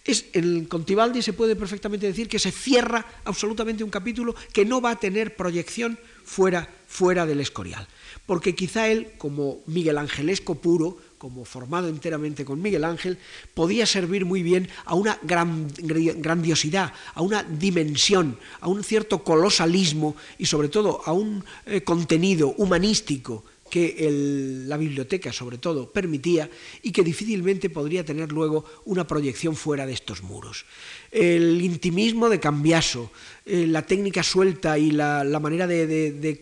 Es, el Contibaldi se puede perfectamente decir que se cierra absolutamente un capítulo que no va a tener proyección fuera, fuera del Escorial, porque quizá él, como Miguel Angelesco puro, como formado enteramente con Miguel Ángel, podía servir muy bien a una grandiosidad, a una dimensión, a un cierto colosalismo y sobre todo a un eh, contenido humanístico que la biblioteca sobre todo permitía y que difícilmente podría tener luego una proyección fuera de estos muros. El intimismo de Cambiaso, eh, la técnica suelta y la, manera de,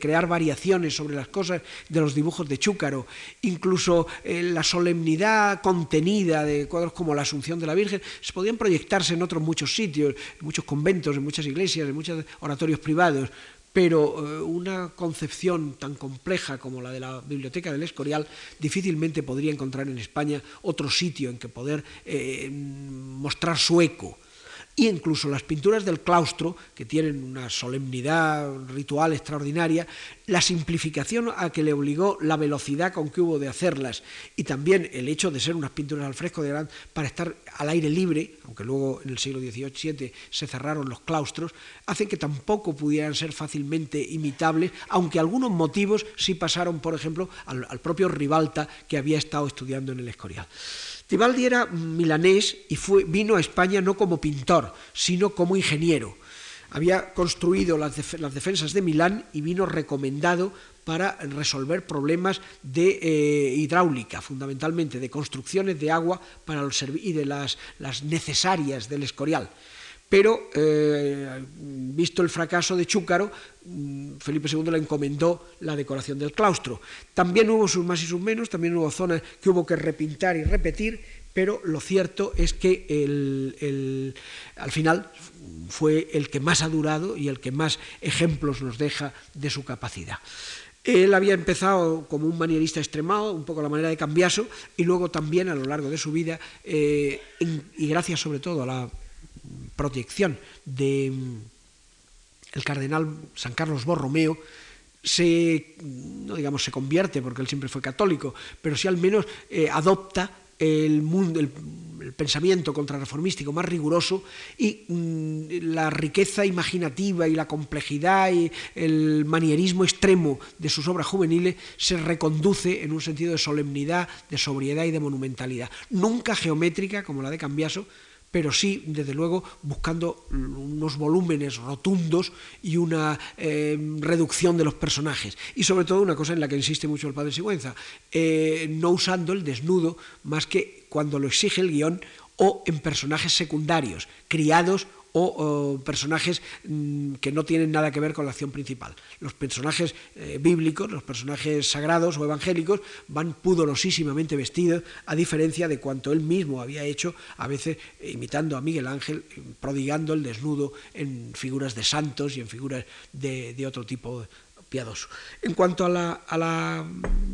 crear variaciones sobre las cosas de los dibujos de Chúcaro, incluso eh, la solemnidad contenida de cuadros como la Asunción de la Virgen, se podían proyectarse en otros muchos sitios, en muchos conventos, en muchas iglesias, en muchos oratorios privados pero eh, una concepción tan compleja como la de la Biblioteca del Escorial difícilmente podría encontrar en España otro sitio en que poder eh, mostrar su eco y incluso las pinturas del claustro, que tienen una solemnidad ritual extraordinaria, la simplificación a que le obligó la velocidad con que hubo de hacerlas y también el hecho de ser unas pinturas al fresco de gran para estar al aire libre, aunque luego en el siglo XVII se cerraron los claustros, hacen que tampoco pudieran ser fácilmente imitables, aunque algunos motivos sí pasaron, por ejemplo, al, al propio Ribalta que había estado estudiando en el Escorial. Tibaldi era milanés y vino a España no como pintor, sino como ingeniero. Había construido las, defensas de Milán y vino recomendado para resolver problemas de eh, hidráulica, fundamentalmente de construcciones de agua para los, y de las necesarias del Escorial. Pero, eh, visto el fracaso de Chúcaro, mm, Felipe II le encomendó la decoración del claustro. También hubo sus más y sus menos, también hubo zonas que hubo que repintar y repetir, pero lo cierto es que al final fue el que más ha durado y el que más ejemplos nos deja de su capacidad. Él había empezado como un manierista extremado, un poco a la manera de Cambiaso, y luego también a lo largo de su vida, eh, y gracias sobre todo a la proyección de mm, el cardenal San Carlos Borromeo se, no digamos se convierte, porque él siempre fue católico, pero sí al menos eh, adopta el, mundo, el, pensamiento contrarreformístico más riguroso y mm, la riqueza imaginativa y la complejidad y el manierismo extremo de sus obras juveniles se reconduce en un sentido de solemnidad, de sobriedad y de monumentalidad. Nunca geométrica como la de Cambiaso, pero sí, desde luego, buscando unos volúmenes rotundos y una eh, reducción de los personajes. Y sobre todo una cosa en la que insiste mucho el padre Sigüenza, eh, no usando el desnudo más que cuando lo exige el guion o en personajes secundarios, criados o, personajes mm, que no tienen nada que ver con la acción principal. Los personajes eh, bíblicos, los personajes sagrados o evangélicos van pudorosísimamente vestidos, a diferencia de cuanto él mismo había hecho, a veces eh, imitando a Miguel Ángel, eh, prodigando el desnudo en figuras de santos y en figuras de, otro tipo piadoso. En cuanto a la,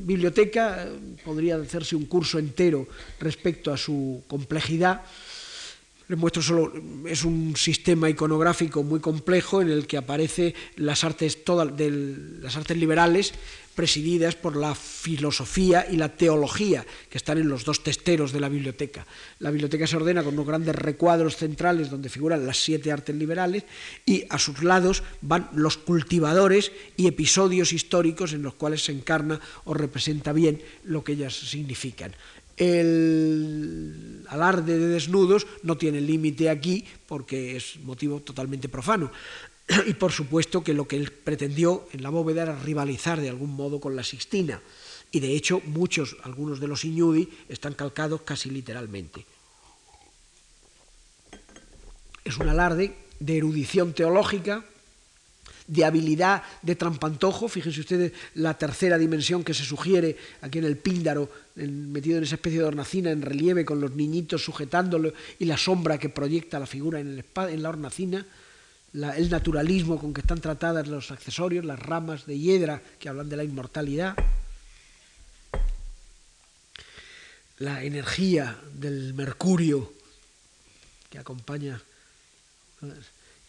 biblioteca, podría hacerse un curso entero respecto a su complejidad. Les muestro solo, es un sistema iconográfico muy complejo en el que aparece las artes, las artes liberales presididas por la filosofía y la teología, que están en los dos testeros de la biblioteca. La biblioteca se ordena con unos grandes recuadros centrales donde figuran las siete artes liberales y a sus lados van los cultivadores y episodios históricos en los cuales se encarna o representa bien lo que ellas significan el alarde de desnudos no tiene límite aquí porque es motivo totalmente profano. [clears throat] Y por supuesto que lo que él pretendió en la bóveda era rivalizar de algún modo con la Sixtina. Y de hecho muchos, algunos de los Iñudi, están calcados casi literalmente. Es un alarde de erudición teológica, de habilidad de trampantojo. Fíjense ustedes la tercera dimensión que se sugiere aquí en el píndaro, metido en esa especie de hornacina en relieve con los niñitos sujetándolo y la sombra que proyecta la figura en, la hornacina. el naturalismo con que están tratadas los accesorios, las ramas de hiedra que hablan de la inmortalidad, la energía del mercurio que acompaña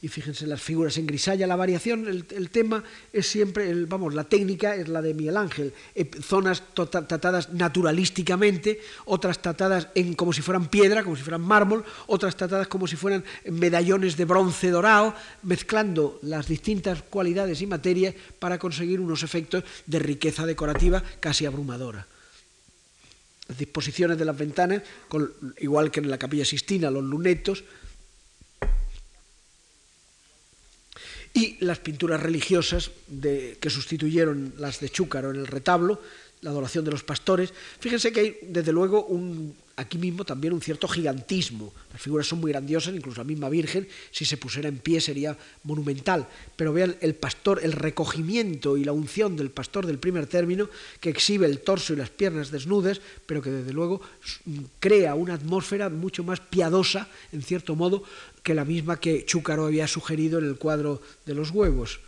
y fíjense las figuras en grisalla, la variación, el, tema es siempre, vamos, la técnica es la de Miguel Ángel, eh, zonas tratadas naturalísticamente, otras tratadas en, como si fueran piedra, como si fueran mármol, otras tratadas como si fueran medallones de bronce dorado, mezclando las distintas cualidades y materias para conseguir unos efectos de riqueza decorativa casi abrumadora. Las disposiciones de las ventanas, igual que en la capilla Sistina, los lunetos, y las pinturas religiosas que sustituyeron las de Chúcaro en el retablo, la adoración de los pastores. Fíjense que hay, desde luego, un, aquí mismo también un cierto gigantismo. Las figuras son muy grandiosas, incluso la misma Virgen, si se pusiera en pie sería monumental. Pero vean el pastor, el recogimiento y la unción del pastor del primer término, que exhibe el torso y las piernas desnudas, pero que desde luego crea una atmósfera mucho más piadosa, en cierto modo, que la misma que Chúcaro había sugerido en el cuadro de los huevos.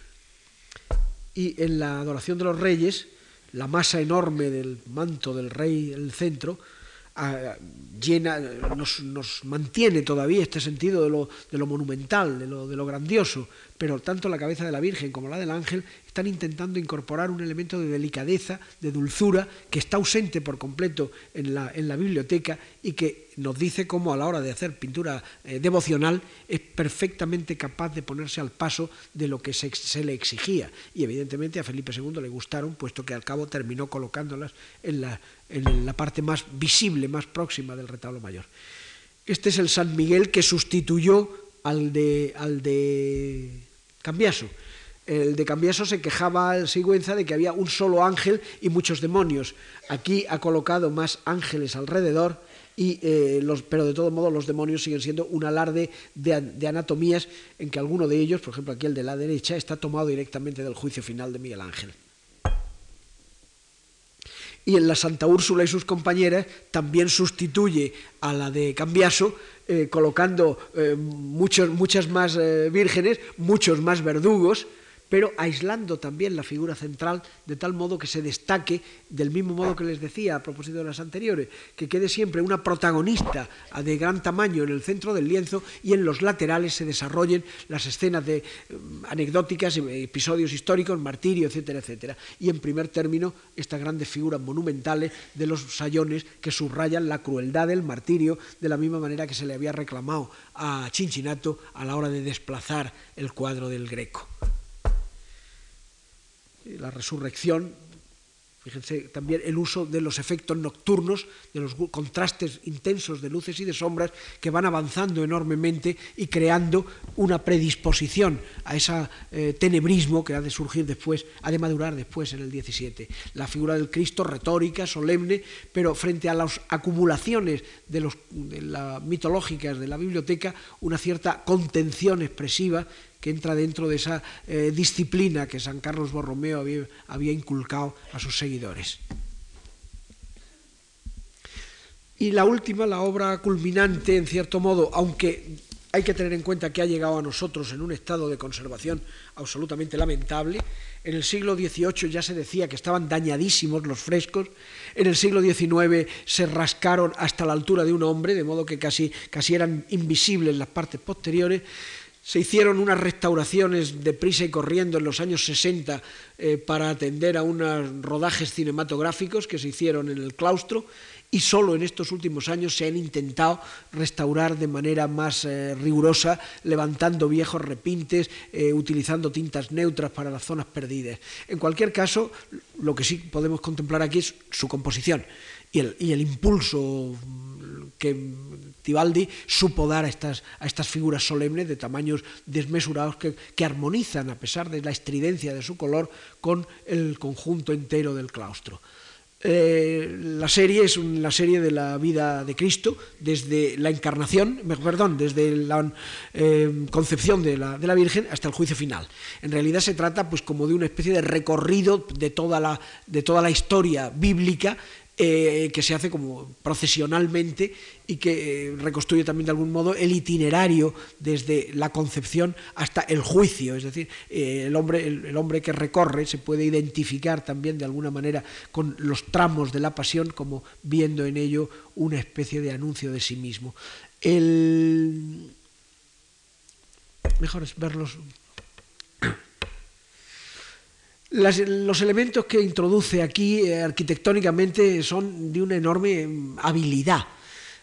Y en la adoración de los reyes, la masa enorme del manto del rey el centro, llena, nos, mantiene todavía este sentido de lo, de lo monumental, de lo, de lo, grandioso, pero tanto la cabeza de la Virgen como la del ángel están intentando incorporar un elemento de delicadeza, de dulzura, que está ausente por completo en la, en la biblioteca y que nos dice cómo a la hora de hacer pintura eh, devocional es perfectamente capaz de ponerse al paso de lo que se, se, le exigía. Y evidentemente a Felipe II le gustaron, puesto que al cabo terminó colocándolas en la, en la parte más visible, más próxima del retablo mayor. Este es el San Miguel que sustituyó al de, al de Cambiaso. El de Cambiaso se quejaba al Sigüenza de que había un solo ángel y muchos demonios. Aquí ha colocado más ángeles alrededor, y, eh, los, pero de todo modo los demonios siguen siendo un alarde de, de, anatomías en que alguno de ellos, por ejemplo aquí el de la derecha, está tomado directamente del juicio final de Miguel Ángel y en la Santa Úrsula y sus compañeras también sustituye a la de Cambiaso, eh, colocando eh, muchas más eh, vírgenes, muchos más verdugos, pero aislando también la figura central de tal modo que se destaque, del mismo modo que les decía a propósito de las anteriores, que quede siempre una protagonista de gran tamaño en el centro del lienzo y en los laterales se desarrollen las escenas de mm, anecdóticas, episodios históricos, martirio, etcétera, etcétera. Y en primer término, estas grandes figuras monumentales de los sayones que subrayan la crueldad del martirio de la misma manera que se le había reclamado a Cincinnato a la hora de desplazar el cuadro del Greco. La resurrección Fíjense también el uso de los efectos nocturnos, de los contrastes intensos de luces y de sombras que van avanzando enormemente y creando una predisposición a ese eh, tenebrismo que ha de surgir después, ha de madurar después en el 17. La figura del Cristo retórica, solemne, pero frente a las acumulaciones de, los, de la, mitológicas de la biblioteca, una cierta contención expresiva que entra dentro de esa eh, disciplina que San Carlos Borromeo había, había inculcado a sus seguidores. Y la última, la obra culminante, en cierto modo, aunque hay que tener en cuenta que ha llegado a nosotros en un estado de conservación absolutamente lamentable. En el siglo XVIII ya se decía que estaban dañadísimos los frescos. En el siglo XIX se rascaron hasta la altura de un hombre, de modo que casi, casi eran invisibles las partes posteriores. Se hicieron unas restauraciones de prisa y corriendo en los años 60 eh, para atender a unos rodajes cinematográficos que se hicieron en el claustro y solo en estos últimos años se han intentado restaurar de manera más eh, rigurosa, levantando viejos repintes, eh, utilizando tintas neutras para las zonas perdidas. En cualquier caso, lo que sí podemos contemplar aquí es su composición y el impulso que Tibaldi supo dar a estas, a estas figuras solemnes de tamaños desmesurados que, que armonizan, a pesar de la estridencia de su color, con el conjunto entero del claustro. Eh, la serie es la serie de la vida de Cristo desde la encarnación, perdón, desde la eh, concepción de la, de la, Virgen hasta el juicio final. En realidad se trata pues como de una especie de recorrido de toda la, de toda la historia bíblica eh, que se hace como procesionalmente y que eh, reconstruye también de algún modo el itinerario desde la concepción hasta el juicio, es decir, eh, el, hombre, el, hombre que recorre se puede identificar también de alguna manera con los tramos de la pasión como viendo en ello una especie de anuncio de sí mismo. El... Mejor es verlos los elementos que introduce aquí eh, arquitectónicamente son de una enorme habilidad.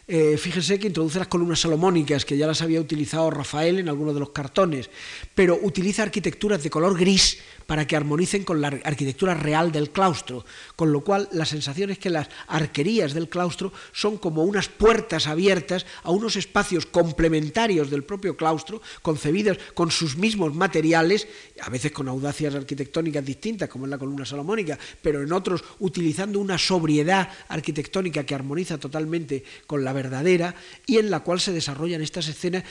Eh, fíjense que introduce las columnas salomónicas, que ya las había utilizado Rafael en algunos de los cartones, pero utiliza arquitecturas de color gris para que armonicen con la arquitectura real del claustro, con lo cual la sensación es que las arquerías del claustro son como unas puertas abiertas a unos espacios complementarios del propio claustro, concebidos con sus mismos materiales, a veces con audacias arquitectónicas distintas, como en la columna salomónica, pero en otros utilizando una sobriedad arquitectónica que armoniza totalmente con la verdadera y en la cual se desarrollan estas escenas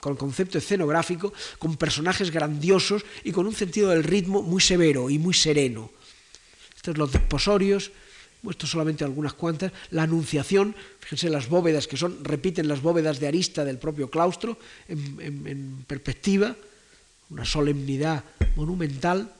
con concepto escenográfico, con personajes grandiosos y con un sentido el ritmo muy severo y muy sereno. Estos los desposorios, puesto solamente algunas cuantas, la anunciación, fíjense las bóvedas que son, repiten las bóvedas de arista del propio claustro en perspectiva, una solemnidad monumental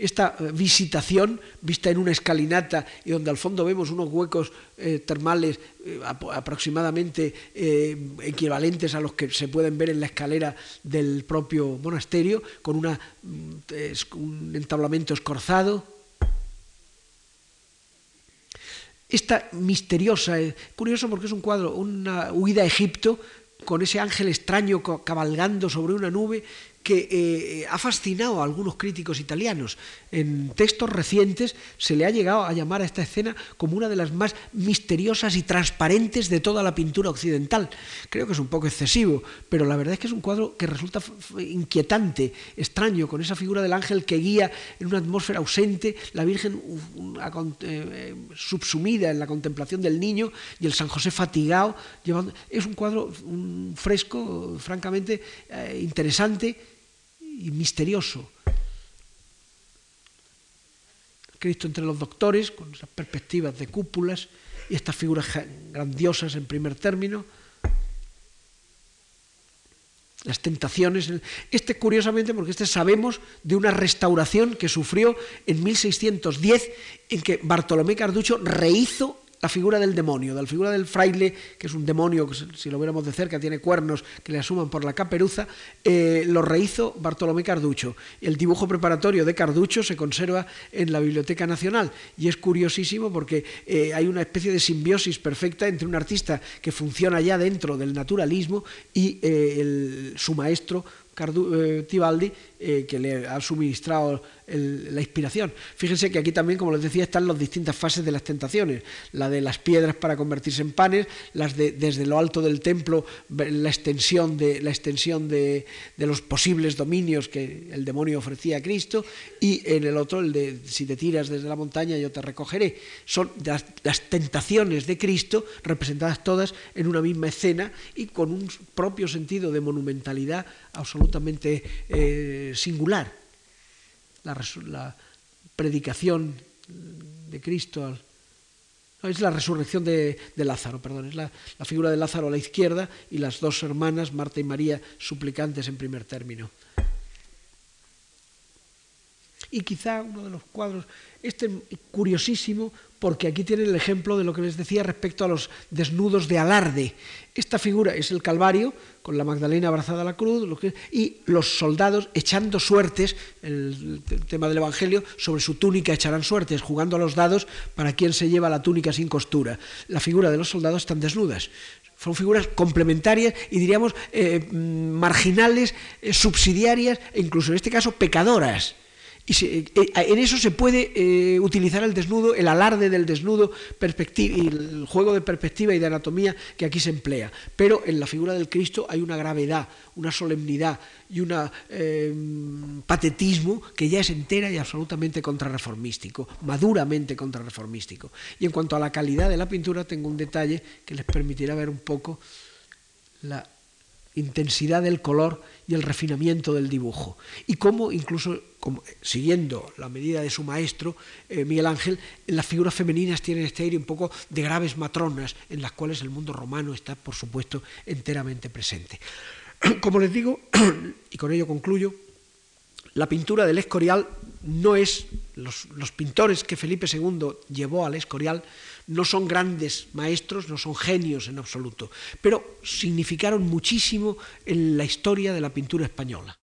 esta eh, visitación vista en una escalinata y donde al fondo vemos unos huecos eh, termales eh, aproximadamente equivalentes a los que se pueden ver en la escalera del propio monasterio, con una, mm, un entablamento escorzado. Esta misteriosa, curioso porque es un cuadro, una huida a Egipto, con ese ángel extraño cabalgando sobre una nube que eh, ha fascinado a algunos críticos italianos. En textos recientes se le ha llegado a llamar a esta escena como una de las más misteriosas y transparentes de toda la pintura occidental. Creo que es un poco excesivo, pero la verdad es que es un cuadro que resulta inquietante, extraño, con esa figura del ángel que guía en una atmósfera ausente, la Virgen eh, subsumida en la contemplación del niño y el San José fatigado. Es un cuadro un fresco, francamente eh, interesante y misterioso. Cristo entre los doctores, con esas perspectivas de cúpulas y estas figuras grandiosas en primer término. las tentaciones. Este curiosamente porque este sabemos de una restauración que sufrió en 1610 en que Bartolomé Carducho rehizo la figura del demonio, la figura del fraile, que es un demonio que si lo viéramos de cerca tiene cuernos que le asuman por la caperuza, eh, lo rehizo Bartolomé Carducho. El dibujo preparatorio de Carducho se conserva en la Biblioteca Nacional y es curiosísimo porque eh, hay una especie de simbiosis perfecta entre un artista que funciona ya dentro del naturalismo y eh, su maestro Tibaldi, que le ha suministrado la inspiración. Fíjense que aquí también, como les decía, están las distintas fases de las tentaciones, la de las piedras para convertirse en panes, las de desde lo alto del templo, la extensión de, la extensión de, los posibles dominios que el demonio ofrecía a Cristo, y en el otro, el de si te tiras desde la montaña yo te recogeré. Son las, tentaciones de Cristo representadas todas en una misma escena y con un propio sentido de monumentalidad absolutamente eh, singular la, predicación de Cristo, es la resurrección de, Lázaro, perdón, es la, la, figura de Lázaro a la izquierda y las dos hermanas, Marta y María, suplicantes en primer término. Y quizá uno de los cuadros, este curiosísimo, porque aquí tienen el ejemplo de lo que les decía respecto a los desnudos de alarde. Esta figura es el Calvario, con la Magdalena abrazada a la cruz, y los soldados echando suertes, el, tema del Evangelio, sobre su túnica echarán suertes, jugando a los dados para quien se lleva la túnica sin costura. La figura de los soldados están desnudas. Son figuras complementarias y diríamos eh, marginales, eh, subsidiarias e incluso en este caso pecadoras y eh, eh, en eso se puede eh, utilizar el desnudo, el alarde del desnudo, y el juego de perspectiva y de anatomía que aquí se emplea. Pero en la figura del Cristo hay una gravedad, una solemnidad y un patetismo que ya es entera y absolutamente contrarreformístico, maduramente contrarreformístico. Y en cuanto a la calidad de la pintura, tengo un detalle que les permitirá ver un poco la intensidad del color y el refinamiento del dibujo. Y cómo incluso, siguiendo la medida de su maestro, eh, Miguel Ángel, las figuras femeninas tienen este aire un poco de graves matronas, en las cuales el mundo romano está, por supuesto, enteramente presente. [clears throat] Como les digo, [clears throat] y con ello concluyo, la pintura del Escorial no es, los, los pintores que Felipe II llevó al Escorial no son grandes maestros, no son genios en absoluto, pero significaron muchísimo en la historia de la pintura española.